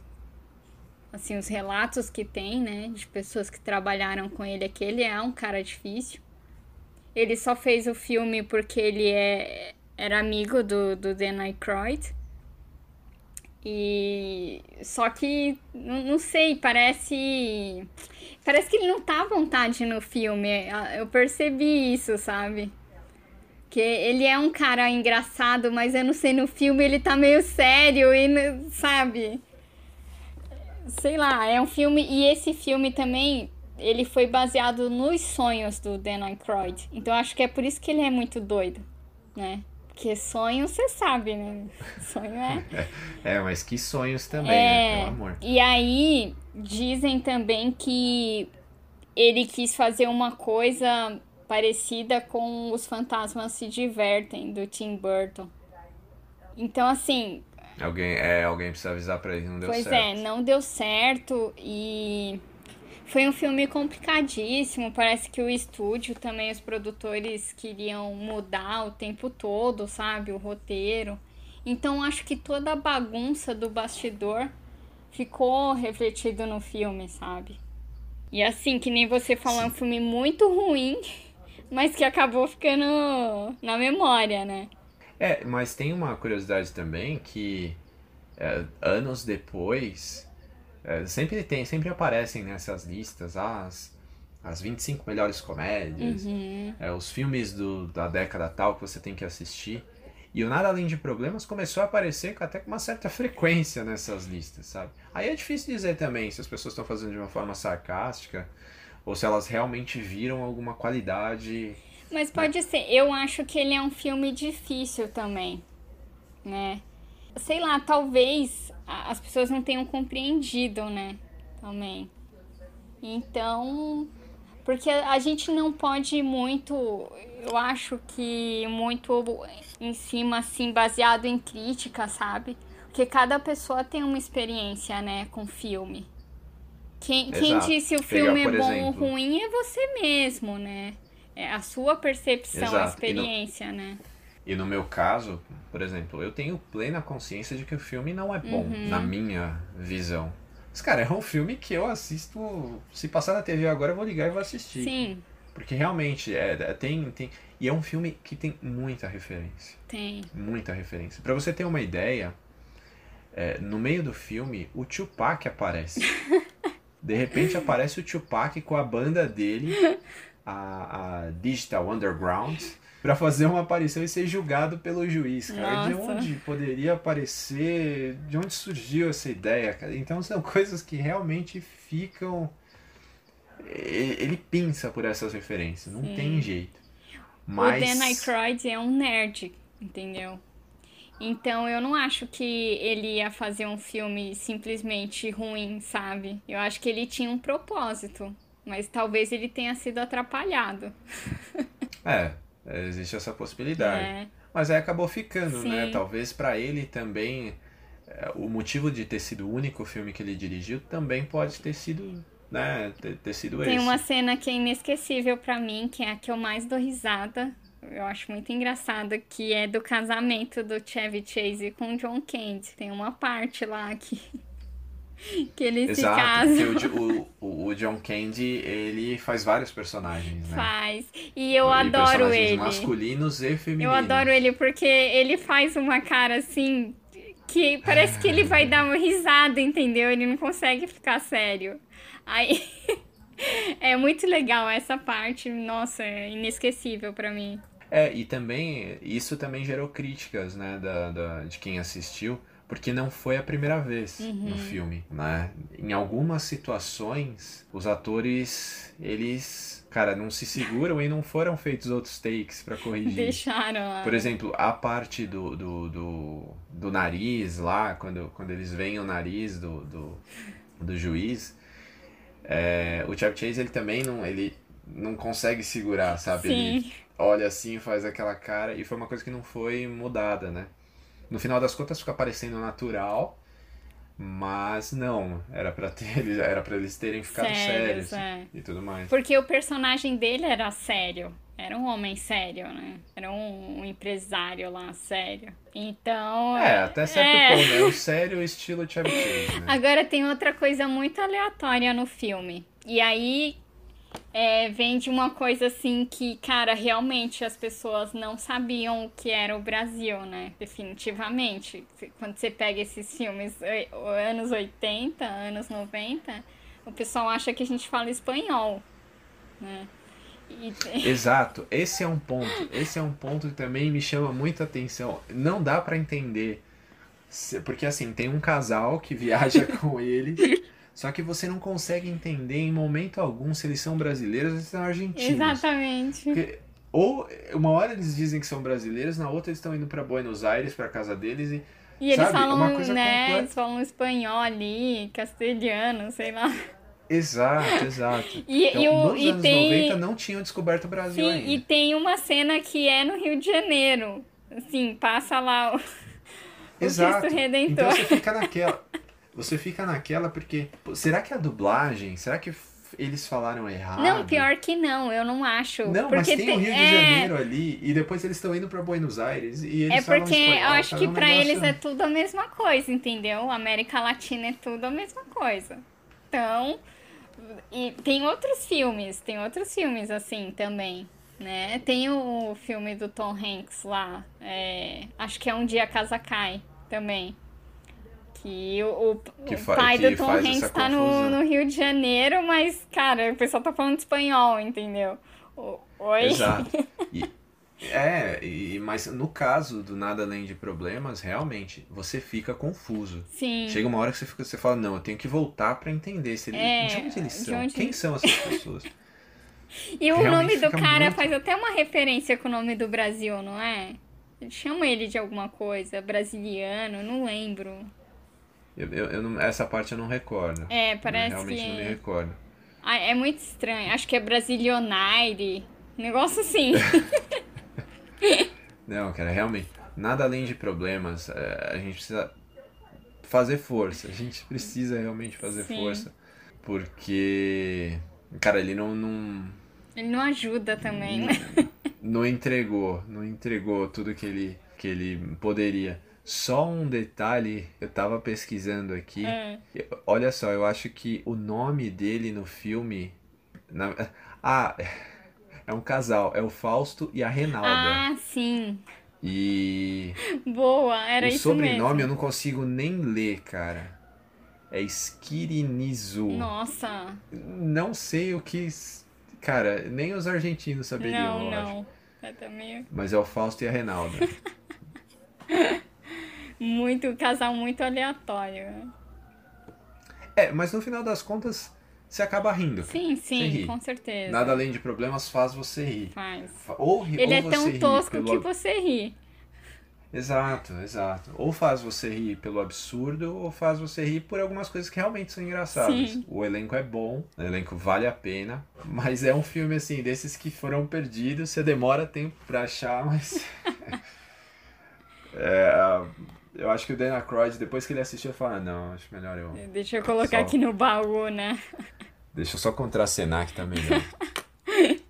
Assim, os relatos que tem, né, de pessoas que trabalharam com ele é que ele é um cara difícil. Ele só fez o filme porque ele é, era amigo do, do Dan Aykroyd. E só que não, não sei, parece parece que ele não tá à vontade no filme. Eu percebi isso, sabe? Que ele é um cara engraçado, mas eu não sei, no filme ele tá meio sério e, sabe? Sei lá, é um filme. E esse filme também, ele foi baseado nos sonhos do Dan Aykroyd. Então acho que é por isso que ele é muito doido, né? Porque sonho, você sabe, né? Sonho é. *laughs* é, mas que sonhos também, é... né? Pelo amor. E aí, dizem também que ele quis fazer uma coisa parecida com Os Fantasmas Se Divertem, do Tim Burton. Então, assim. Alguém, é, alguém precisa avisar pra ele, não deu pois certo. Pois é, não deu certo e foi um filme complicadíssimo. Parece que o estúdio também, os produtores queriam mudar o tempo todo, sabe? O roteiro. Então acho que toda a bagunça do bastidor ficou refletido no filme, sabe? E assim, que nem você falou, é um filme muito ruim, mas que acabou ficando na memória, né? É, mas tem uma curiosidade também que é, anos depois é, sempre tem, sempre aparecem nessas listas as, as 25 melhores comédias, uhum. é, os filmes do, da década tal que você tem que assistir. E o Nada Além de Problemas começou a aparecer até com uma certa frequência nessas listas, sabe? Aí é difícil dizer também se as pessoas estão fazendo de uma forma sarcástica ou se elas realmente viram alguma qualidade. Mas pode né? ser. Eu acho que ele é um filme difícil também, né? Sei lá, talvez as pessoas não tenham compreendido, né? Também. Então, porque a gente não pode muito, eu acho que muito em cima, assim, baseado em crítica, sabe? Porque cada pessoa tem uma experiência, né, com filme. Quem, quem disse o filme Pegar, é bom exemplo. ou ruim é você mesmo, né? É a sua percepção, Exato. a experiência, no, né? E no meu caso, por exemplo, eu tenho plena consciência de que o filme não é bom, uhum. na minha visão. Mas, cara, é um filme que eu assisto. Se passar na TV agora, eu vou ligar e vou assistir. Sim. Porque realmente é, é, tem, tem. E é um filme que tem muita referência. Tem. Muita referência. Para você ter uma ideia, é, no meio do filme, o Tupac aparece. *laughs* De repente aparece o Tupac com a banda dele, a, a Digital Underground para fazer uma aparição e ser julgado pelo juiz, cara. Nossa. De onde poderia aparecer, de onde surgiu essa ideia, cara? Então são *laughs* coisas que realmente ficam. Ele pinça por essas referências, não Sim. tem jeito. Mas... O Dan Aykroyd é um nerd, entendeu? Então eu não acho que ele ia fazer um filme simplesmente ruim, sabe? Eu acho que ele tinha um propósito, mas talvez ele tenha sido atrapalhado. *laughs* É, é, existe essa possibilidade. É. Mas aí acabou ficando, né? Sim. né? Talvez para ele também é, o motivo de ter sido o único filme que ele dirigiu também pode ter sido, né, ter, ter sido Tem esse. uma cena que é inesquecível para mim, que é a que eu mais dou risada. Eu acho muito engraçada, que é do casamento do Chevy Chase com John Candy. Tem uma parte lá que *laughs* que ele Exato, se casa. O, o, o, John Candy, ele faz vários personagens, né? Faz. E eu e adoro ele. masculinos e femininos. Eu adoro ele porque ele faz uma cara assim que parece que ele vai dar uma risada, entendeu? Ele não consegue ficar sério. Aí *laughs* é muito legal essa parte, nossa, é inesquecível para mim. É, e também isso também gerou críticas, né, da, da, de quem assistiu porque não foi a primeira vez uhum. no filme, né? Em algumas situações, os atores, eles, cara, não se seguram e não foram feitos outros takes para corrigir. *laughs* Deixaram. Por exemplo, a parte do, do, do, do, nariz lá, quando, quando eles veem o nariz do, do, do juiz, é, o Chevy Chase, ele também não, ele não consegue segurar, sabe? Sim. Ele olha assim, faz aquela cara, e foi uma coisa que não foi mudada, né? No final das contas fica parecendo natural, mas não, era para ter, *laughs* era para eles terem ficado sérios, sérios é. e tudo mais. Porque o personagem dele era sério. Era um homem sério, né? Era um, um empresário lá, sério. Então. É, até certo é... ponto, né? O *laughs* sério estilo Chevy Chase, né? Agora tem outra coisa muito aleatória no filme. E aí é, vem de uma coisa assim que, cara, realmente as pessoas não sabiam o que era o Brasil, né? Definitivamente. Quando você pega esses filmes anos 80, anos 90, o pessoal acha que a gente fala espanhol, né? E... *laughs* Exato, esse é um ponto. Esse é um ponto que também me chama muita atenção. Não dá para entender. Porque assim, tem um casal que viaja *laughs* com ele só que você não consegue entender em momento algum se eles são brasileiros ou se são argentinos. Exatamente. Porque, ou uma hora eles dizem que são brasileiros, na outra eles estão indo para Buenos Aires, para casa deles e e eles sabe, falam, né, completa. eles falam espanhol ali, castelhano, sei lá. Exato, *laughs* exato. E, então, e o, nos e anos tem... 90 não tinham descoberto o Brasil Sim, ainda. E tem uma cena que é no Rio de Janeiro. Assim, passa lá o, Exato. *laughs* o Cristo Redentor. Então você fica naquela você fica naquela porque será que a dublagem, será que eles falaram errado. Não, pior que não, eu não acho. Não, porque mas tem, tem o Rio de é... Janeiro ali e depois eles estão indo para Buenos Aires e eles É falam porque espanhol, eu acho tá que um pra negócio- eles é tudo a mesma coisa, entendeu? América Latina é tudo a mesma coisa. Então, e tem outros filmes, tem outros filmes assim também, né? Tem o filme do Tom Hanks lá, é, acho que é Um Dia a Casa Cai também. Que o, o- Que o pai do Tom Hanks tá no, no Rio de Janeiro, mas, cara, o pessoal tá falando espanhol, entendeu? O- Oi? Exato. *laughs* E- é, e, mas no caso do Nada Além de Problemas, realmente, você fica confuso. Sim. Chega uma hora que você, fica, você fala, não, eu tenho que voltar pra entender se ele, É, de onde eles são, onde quem são essas *laughs* pessoas. E o Realmente nome do cara muito- faz até uma referência com o nome do Brasil, não é? Chama ele de alguma coisa, brasiliano, não lembro. Eu, eu- eu não- essa parte eu não recordo. É, Eu parece realmente que. não me recordo. Ah, é muito estranho. Acho que é Brasilionaire. Negócio assim. *laughs* Não, cara, realmente, nada além de problemas, é, a gente precisa fazer força. A gente precisa realmente fazer Sim. força. Porque, cara, ele não, não, ele não ajuda também, né? não entregou, não entregou tudo que ele, que ele poderia. Só um detalhe, eu tava pesquisando aqui. É. Olha só, eu acho que o nome dele no filme. na- *laughs* ah, é um casal, é o Fausto e a Renalda. Ah, sim. E Boa, era o isso sobrenome eu mesmo. não consigo nem ler, cara. É Skirinizu. Nossa. Não sei o que. Cara, nem os argentinos saberiam, Não, eu acho. não. É também Mas é o Fausto e a Renalda. *laughs* muito, casal muito aleatório. é, mas no final das contas, você acaba rindo. Sim, sim, com certeza. Nada além de problemas faz você rir. Faz. Fa- Ou, ri- Ele ou é tão tosco pelo que você ri. Exato, exato. Ou faz você rir pelo absurdo, ou faz você rir por algumas coisas que realmente são engraçadas. Sim. O elenco é bom, o elenco vale a pena, mas é um filme assim, desses que foram perdidos, você demora tempo pra achar, mas. *laughs* É, eu acho que o Dana Aykroyd, depois que ele assistiu, eu falo, ah, não, acho melhor eu. Deixa eu colocar Só. aqui no baú, né? Deixa eu só contracenar que tá melhor. *laughs*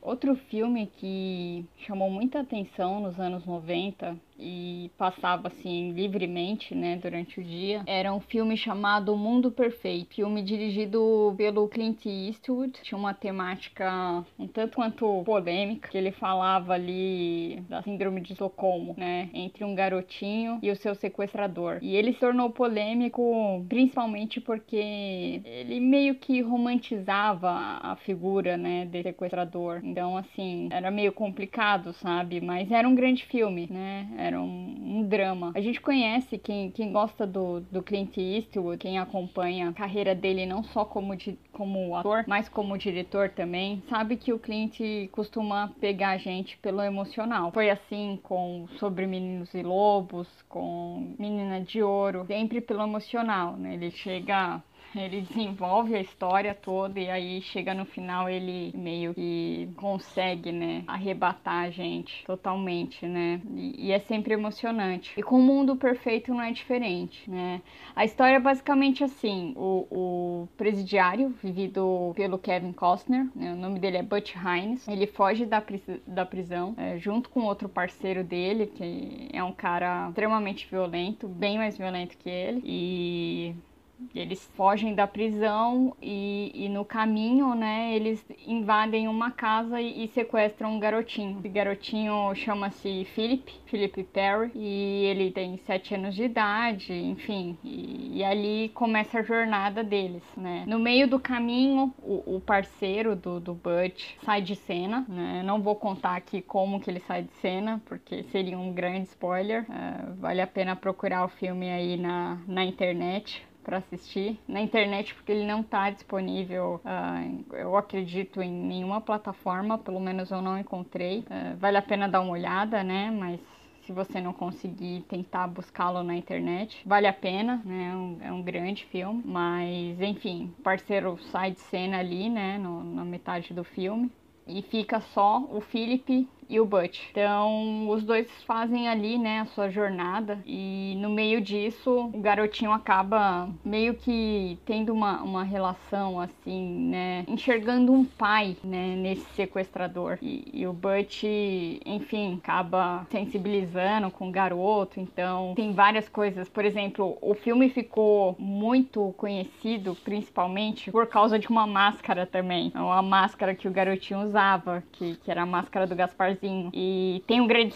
Outro filme que chamou muita atenção nos anos 90 e passava assim livremente, né, durante o dia, era um filme chamado O Mundo Perfeito, filme dirigido pelo Clint Eastwood. Tinha uma temática um tanto quanto polêmica, que ele falava ali da síndrome de Estocolmo, né, entre um garotinho e o seu sequestrador. E ele se tornou polêmico principalmente porque ele meio que romantizava a figura, né, desse sequestrador. Então, assim, era meio complicado, sabe? Mas era um grande filme, né? Era um, um drama. A gente conhece quem, quem gosta do, do Clint Eastwood, quem acompanha a carreira dele não só como, di- como ator, mas como diretor também, sabe que o Clint costuma pegar a gente pelo emocional. Foi assim com Sobre Meninos e Lobos, com Menina de Ouro, sempre pelo emocional, né? Ele chega ele desenvolve a história toda e aí chega no final ele meio que consegue, né, arrebatar a gente totalmente, né? E, e é sempre emocionante. E com o Mundo Perfeito não é diferente, né? A história é basicamente assim: o, o presidiário, vivido pelo Kevin Costner, né, o nome dele é Butch Hines, ele foge da, pris- da prisão é, junto com outro parceiro dele, que é um cara extremamente violento, bem mais violento que ele, e eles fogem da prisão e, e no caminho, né, eles invadem uma casa e, e sequestram um garotinho. Esse garotinho chama-se Philip, Philip Perry, e ele tem sete anos de idade, enfim, e, e ali começa a jornada deles, né. No meio do caminho, o, o parceiro do, do Butch sai de cena, né, não vou contar aqui como que ele sai de cena, porque seria um grande spoiler, É, vale a pena procurar o filme aí na, na internet para assistir na internet porque ele não está disponível ah, eu acredito em nenhuma plataforma pelo menos eu não encontrei Ah, vale a pena dar uma olhada né mas se você não conseguir tentar buscá-lo na internet, vale a pena, né? É um, é um grande filme, mas enfim, parceiro sai de cena ali, né? No, na metade do filme. E fica só o Philip e o Butch. Então, os dois fazem ali, né, a sua jornada e no meio disso, o garotinho acaba meio que tendo uma, uma relação assim, né, enxergando um pai, né, nesse sequestrador. E, e o Butch, enfim, acaba sensibilizando com o garoto, então tem várias coisas. Por exemplo, o filme ficou muito conhecido, principalmente por causa de uma máscara também. Uma máscara que o garotinho usava, que, que era a máscara do Gasparzinho. E tem um grande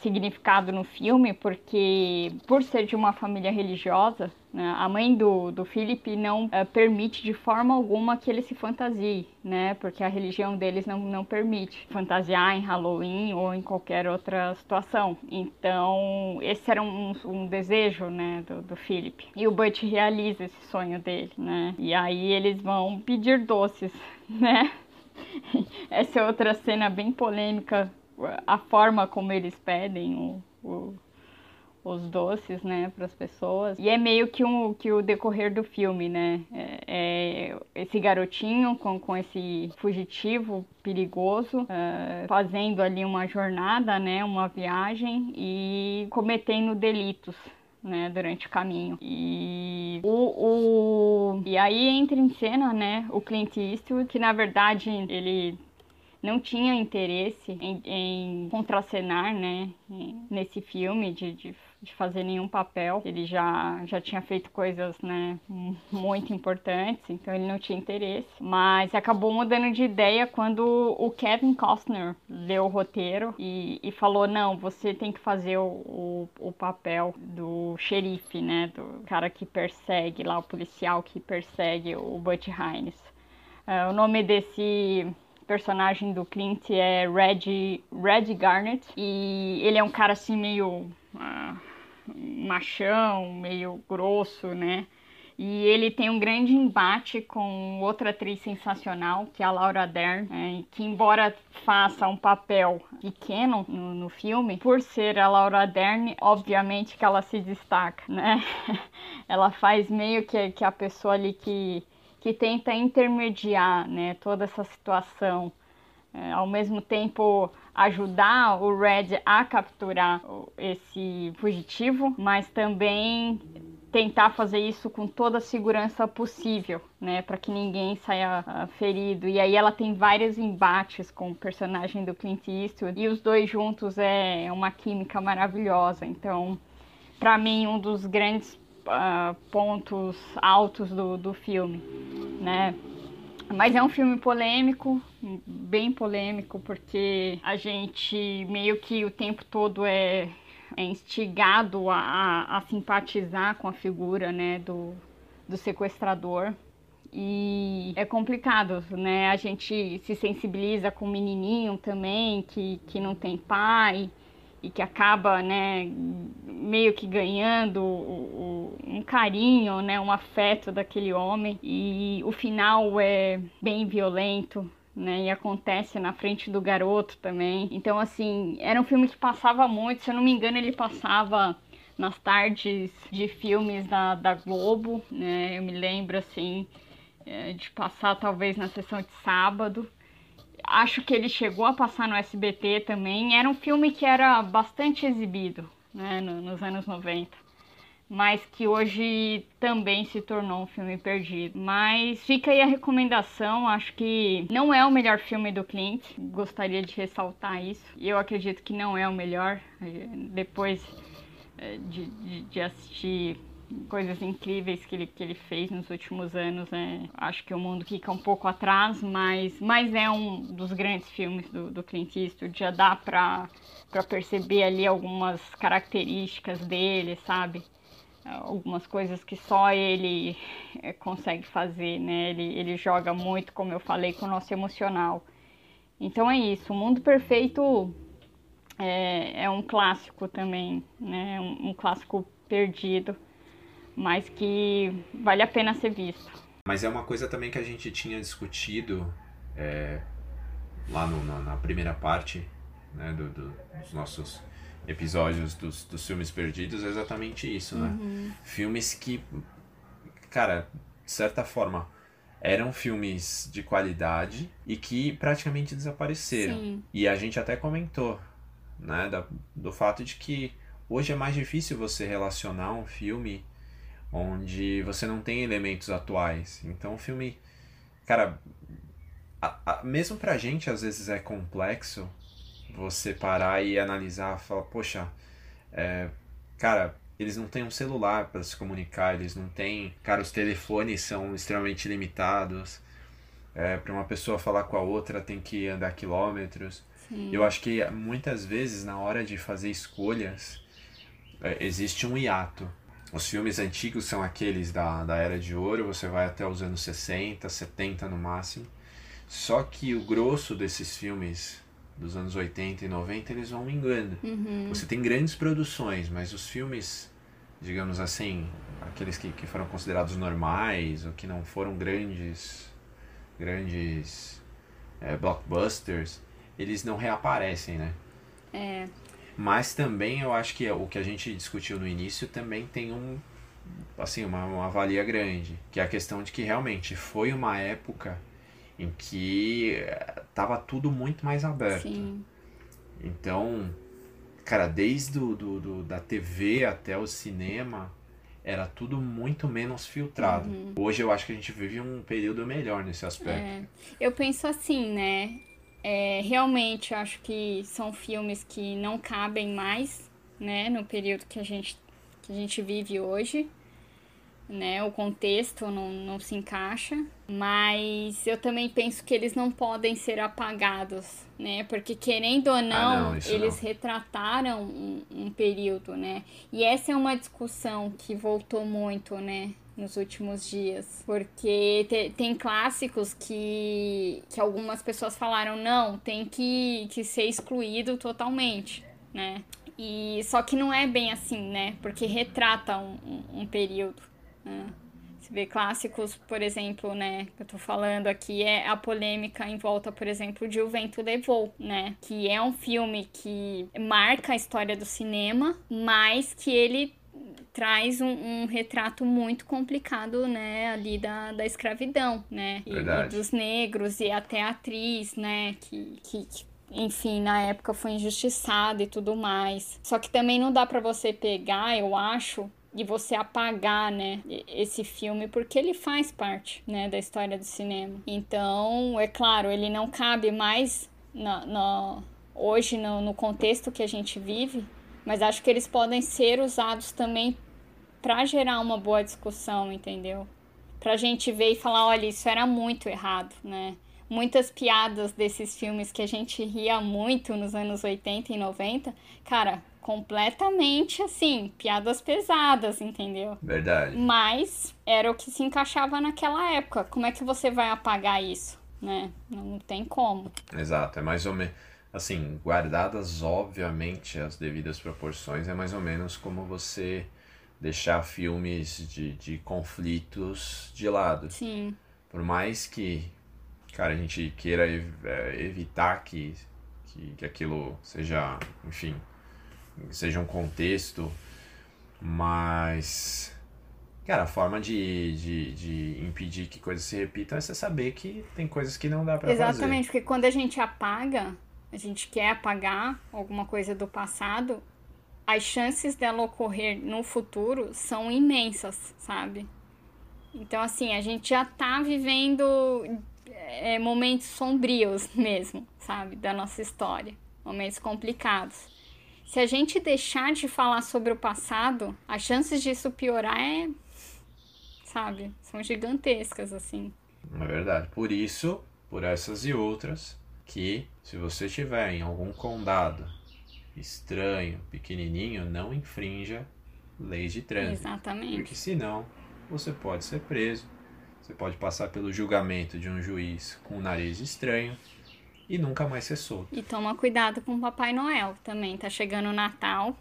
significado no filme, porque por ser de uma família religiosa, né, a mãe do, do Philip não uh, permite de forma alguma que ele se fantasie, né? Porque a religião deles não, não permite fantasiar em Halloween ou em qualquer outra situação. Então, esse era um, um desejo, né, do, do Philip. E o Butch realiza esse sonho dele, né? E aí eles vão pedir doces, *laughs* né? *laughs* Essa é outra cena bem polêmica, a forma como eles pedem o, o os doces, né, para as pessoas. E é meio que, um, que o decorrer do filme, né? É, é esse garotinho com, com esse fugitivo perigoso, uh, fazendo ali uma jornada, né, uma viagem e cometendo delitos. Né, durante o caminho. E o, o, e aí entra em cena, né, o Clint Eastwood, que na verdade ele não tinha interesse em, em contracenar, né, nesse filme de, de de fazer nenhum papel. Ele já, já tinha feito coisas, né, muito importantes, então ele não tinha interesse. Mas acabou mudando de ideia quando o Kevin Costner leu o roteiro e, e falou: não, você tem que fazer o, o, o papel do xerife, né, do cara que persegue lá, o policial que persegue o Butch Hines. Uh, o nome desse personagem do Clint é Red, Red Garnet e ele é um cara assim meio uh, machão, meio grosso, né? E ele tem um grande embate com outra atriz sensacional, que é a Laura Dern, né? que embora faça um papel pequeno no, no, filme, por ser a Laura Dern, obviamente que ela se destaca, né? *laughs* ela faz meio que, que a pessoa ali que, que tenta intermediar, né, toda essa situação. É, ao mesmo tempo ajudar o Red a capturar esse fugitivo, mas também tentar fazer isso com toda a segurança possível, né, para que ninguém saia uh, ferido. E aí ela tem vários embates com o personagem do Clint Eastwood e os dois juntos é uma química maravilhosa. Então, para mim, um dos grandes uh, pontos altos do, do filme, né? Mas é um filme polêmico, bem polêmico, porque a gente meio que o tempo todo é, é instigado a, a, a simpatizar com a figura né, do, do sequestrador. E é complicado, né? A gente se sensibiliza com o menininho também, que, que não tem pai e que acaba, né, meio que ganhando o, o, um carinho, né, um afeto daquele homem. E o final é bem violento, né? E acontece na frente do garoto também. Então, assim, era um filme que passava muito. Se eu não me engano, ele passava nas tardes de filmes da, da Globo, né? Eu me lembro, assim, é, de passar talvez na sessão de sábado acho que ele chegou a passar no SBT também. Era um filme que era bastante exibido né, no, nos anos 90, mas que hoje também se tornou um filme perdido. Mas fica aí a recomendação. Acho que não é o melhor filme do Clint, gostaria de ressaltar isso. Eu acredito que não é o melhor. Depois eh, de, de, de assistir coisas incríveis que ele, que ele fez nos últimos anos. Né? Acho que o mundo fica um pouco atrás, mas, mas é um dos grandes filmes do, do Clint Eastwood. Já dá pra, pra perceber ali algumas características dele, sabe? Algumas coisas que só ele é, consegue fazer, né? Ele, ele joga muito, como eu falei, com o nosso emocional. Então é isso. O Mundo Perfeito é, é um clássico também, né? Um, um clássico perdido mas que vale a pena ser visto. Mas é uma coisa também que a gente tinha discutido é, lá no, na, na, primeira parte né, do, do, dos nossos episódios dos, dos filmes perdidos, é exatamente isso, né? Uhum. Filmes que, cara, de certa forma, eram filmes de qualidade e que praticamente desapareceram. Sim. E a gente até comentou, né, da, do fato de que hoje é mais difícil você relacionar um filme onde você não tem elementos atuais. Então, o filme, cara, a, a, mesmo pra gente às vezes é complexo você parar e analisar, falar, poxa, é, cara, eles não têm um celular para se comunicar, eles não têm. Cara, os telefones são extremamente limitados. É, para uma pessoa falar com a outra tem que andar quilômetros. Sim. Eu acho que muitas vezes na hora de fazer escolhas é, existe um hiato. Os filmes antigos são aqueles da, da Era de Ouro, você vai até os anos 60, 70 no máximo. Só que o grosso desses filmes dos anos 80 e 90 eles vão minguando. Uhum. Você tem grandes produções, mas os filmes, digamos assim, aqueles que, que foram considerados normais ou que não foram grandes, grandes é, blockbusters, eles não reaparecem, né? É. Mas também eu acho que o que a gente discutiu no início também tem um assim uma, uma valia grande, que é a questão de que realmente foi uma época em que eh, tava tudo muito mais aberto. Sim. Então, cara, desde do, do, do, da TV até o cinema, era tudo muito menos filtrado. Uhum. Hoje eu acho que a gente vive um período melhor nesse aspecto. É. Eu penso assim, né? É, realmente acho que são filmes que não cabem mais, né, no período que a gente, que a gente vive hoje. Né, o contexto não, não se encaixa, mas eu também penso que eles não podem ser apagados, né? Porque querendo ou não, Ah, não, eles não. retrataram um, um período, né? E essa é uma discussão que voltou muito, né? Nos últimos dias. Porque te- tem clássicos que, que algumas pessoas falaram, não, tem que, que ser excluído totalmente, né? E só que não é bem assim, né? Porque retrata um, um, um período. Né? Você vê clássicos, por exemplo, né, que eu tô falando aqui, é a polêmica em volta, por exemplo, de O Vento Levou, né, que é um filme que marca a história do cinema, mas que ele traz um, um retrato muito complicado, né, ali da, da escravidão, né, e, e dos negros e até a atriz, né, que, que, que enfim, na época foi injustiçada e tudo mais. Só que também não dá pra você pegar, eu acho, e você apagar, né, esse filme, porque ele faz parte, né, da história do cinema. Então, é claro, ele não cabe mais na, na- hoje no, no contexto que a gente vive, mas acho que eles podem ser usados também para gerar uma boa discussão, entendeu? Pra gente ver e falar, olha, isso era muito errado, né? Muitas piadas desses filmes que a gente ria muito nos anos 80 e 90, cara, completamente assim, piadas pesadas, entendeu? Verdade. Mas era o que se encaixava naquela época. Como é que você vai apagar isso, né? Não tem como. Exato, é mais ou menos. Assim, guardadas obviamente as devidas proporções, é mais ou menos como você deixar filmes de, de conflitos de lado. Sim, Por mais que, cara, a gente queira eh, evitar que, que, que aquilo seja, enfim, seja um contexto, mas, cara, a forma de, de, de impedir que coisas se repitam é você saber que tem coisas que não dá pra fazer. exatamente, porque quando a gente apaga, a gente quer apagar alguma coisa do passado, as chances dela ocorrer no futuro são imensas, sabe? Então, assim, a gente já tá vivendo é, momentos sombrios *laughs* mesmo, sabe? Da nossa história. Momentos complicados. Se a gente deixar de falar sobre o passado, as chances disso piorar é. Sabe? São gigantescas, assim. É verdade. Por isso, por essas e outras, que se você estiver em algum condado estranho, pequenininho, não infrinja leis de trânsito. Exatamente. Porque senão você pode ser preso, você pode passar pelo julgamento de um juiz com um nariz estranho e nunca mais ser solto. E toma cuidado com o Papai Noel também. Tá chegando o Natal.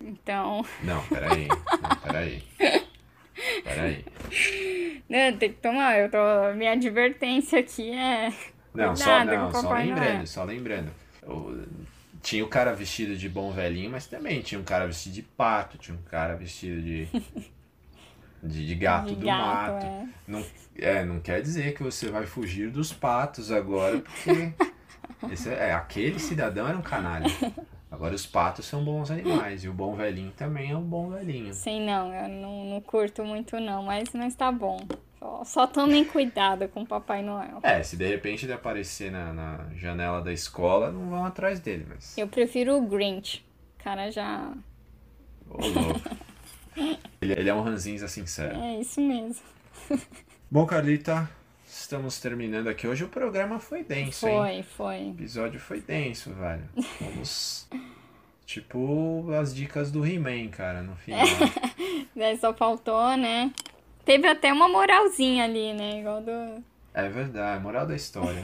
Então. Não, peraí. *laughs* Não, peraí. Peraí. Né, tem que tomar. Eu tô... Minha advertência aqui é. Não, só, não, só lembrando, só lembrando. O- tinha o cara vestido de bom velhinho, mas também tinha um cara vestido de pato, tinha um cara vestido de. *laughs* De, de gato De do gato, mato. é. Não, é, não quer dizer que você vai fugir dos patos agora, porque esse é, aquele cidadão era um canalha. Agora os patos são bons animais e o bom velhinho também é um bom velhinho. Sei não, eu não, não curto muito não, mas, mas tá bom. Só, só tomem cuidado com o Papai Noel. É, se de repente ele aparecer na, na janela da escola, não vão atrás dele, mas. Eu prefiro o Grinch. O cara já. Ô, louco. *laughs* Ele, ele é um ranzinza sincero. É isso mesmo. *laughs* Bom, Carlita, estamos terminando aqui. Hoje o programa foi denso, hein? Foi, foi. O episódio foi denso, velho. Vamos. *laughs* tipo as dicas do He-Man, cara, no final. Daí só faltou, né? Teve até uma moralzinha ali, né? Igual do. É verdade, moral da história.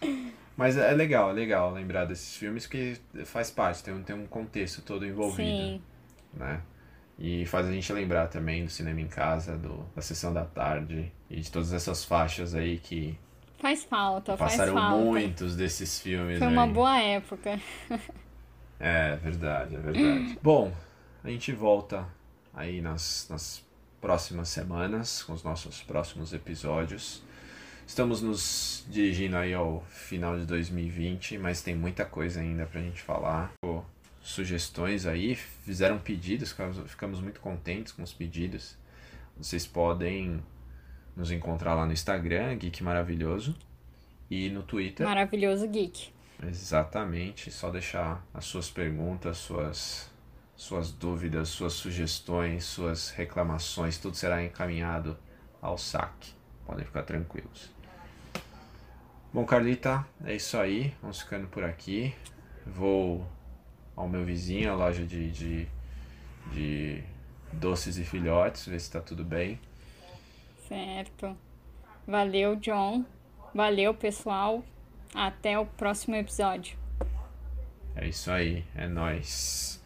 *laughs* Mas é legal, é legal lembrar desses filmes que faz parte, tem um, tem um contexto todo envolvido, Sim. né? E faz a gente lembrar também do cinema em casa, do, da sessão da tarde e de todas essas faixas aí que Faz falta, faz passaram falta. muitos desses filmes Foi uma aí. boa época. É verdade, é verdade. *clears throat* Bom, a gente volta aí nas, nas próximas semanas com os nossos próximos episódios. Estamos nos dirigindo aí ao final de 2020, mas tem muita coisa ainda pra gente falar. Sugestões aí, fizeram pedidos, ficamos- ficamos muito contentes com os pedidos. Vocês podem nos encontrar lá no Instagram, Geek Maravilhoso, e no Twitter. Maravilhoso Geek. Exatamente, só deixar as suas perguntas, suas, suas dúvidas, suas sugestões, suas reclamações, tudo será encaminhado ao saque. Podem ficar tranquilos. Bom, Carlita, é isso aí. Vamos ficando por aqui. Vou ao meu vizinho, a loja de, de, de doces e filhotes, ver se tá tudo bem. Certo. Valeu, John. Valeu, pessoal. Até o próximo episódio. É isso aí, é nóis.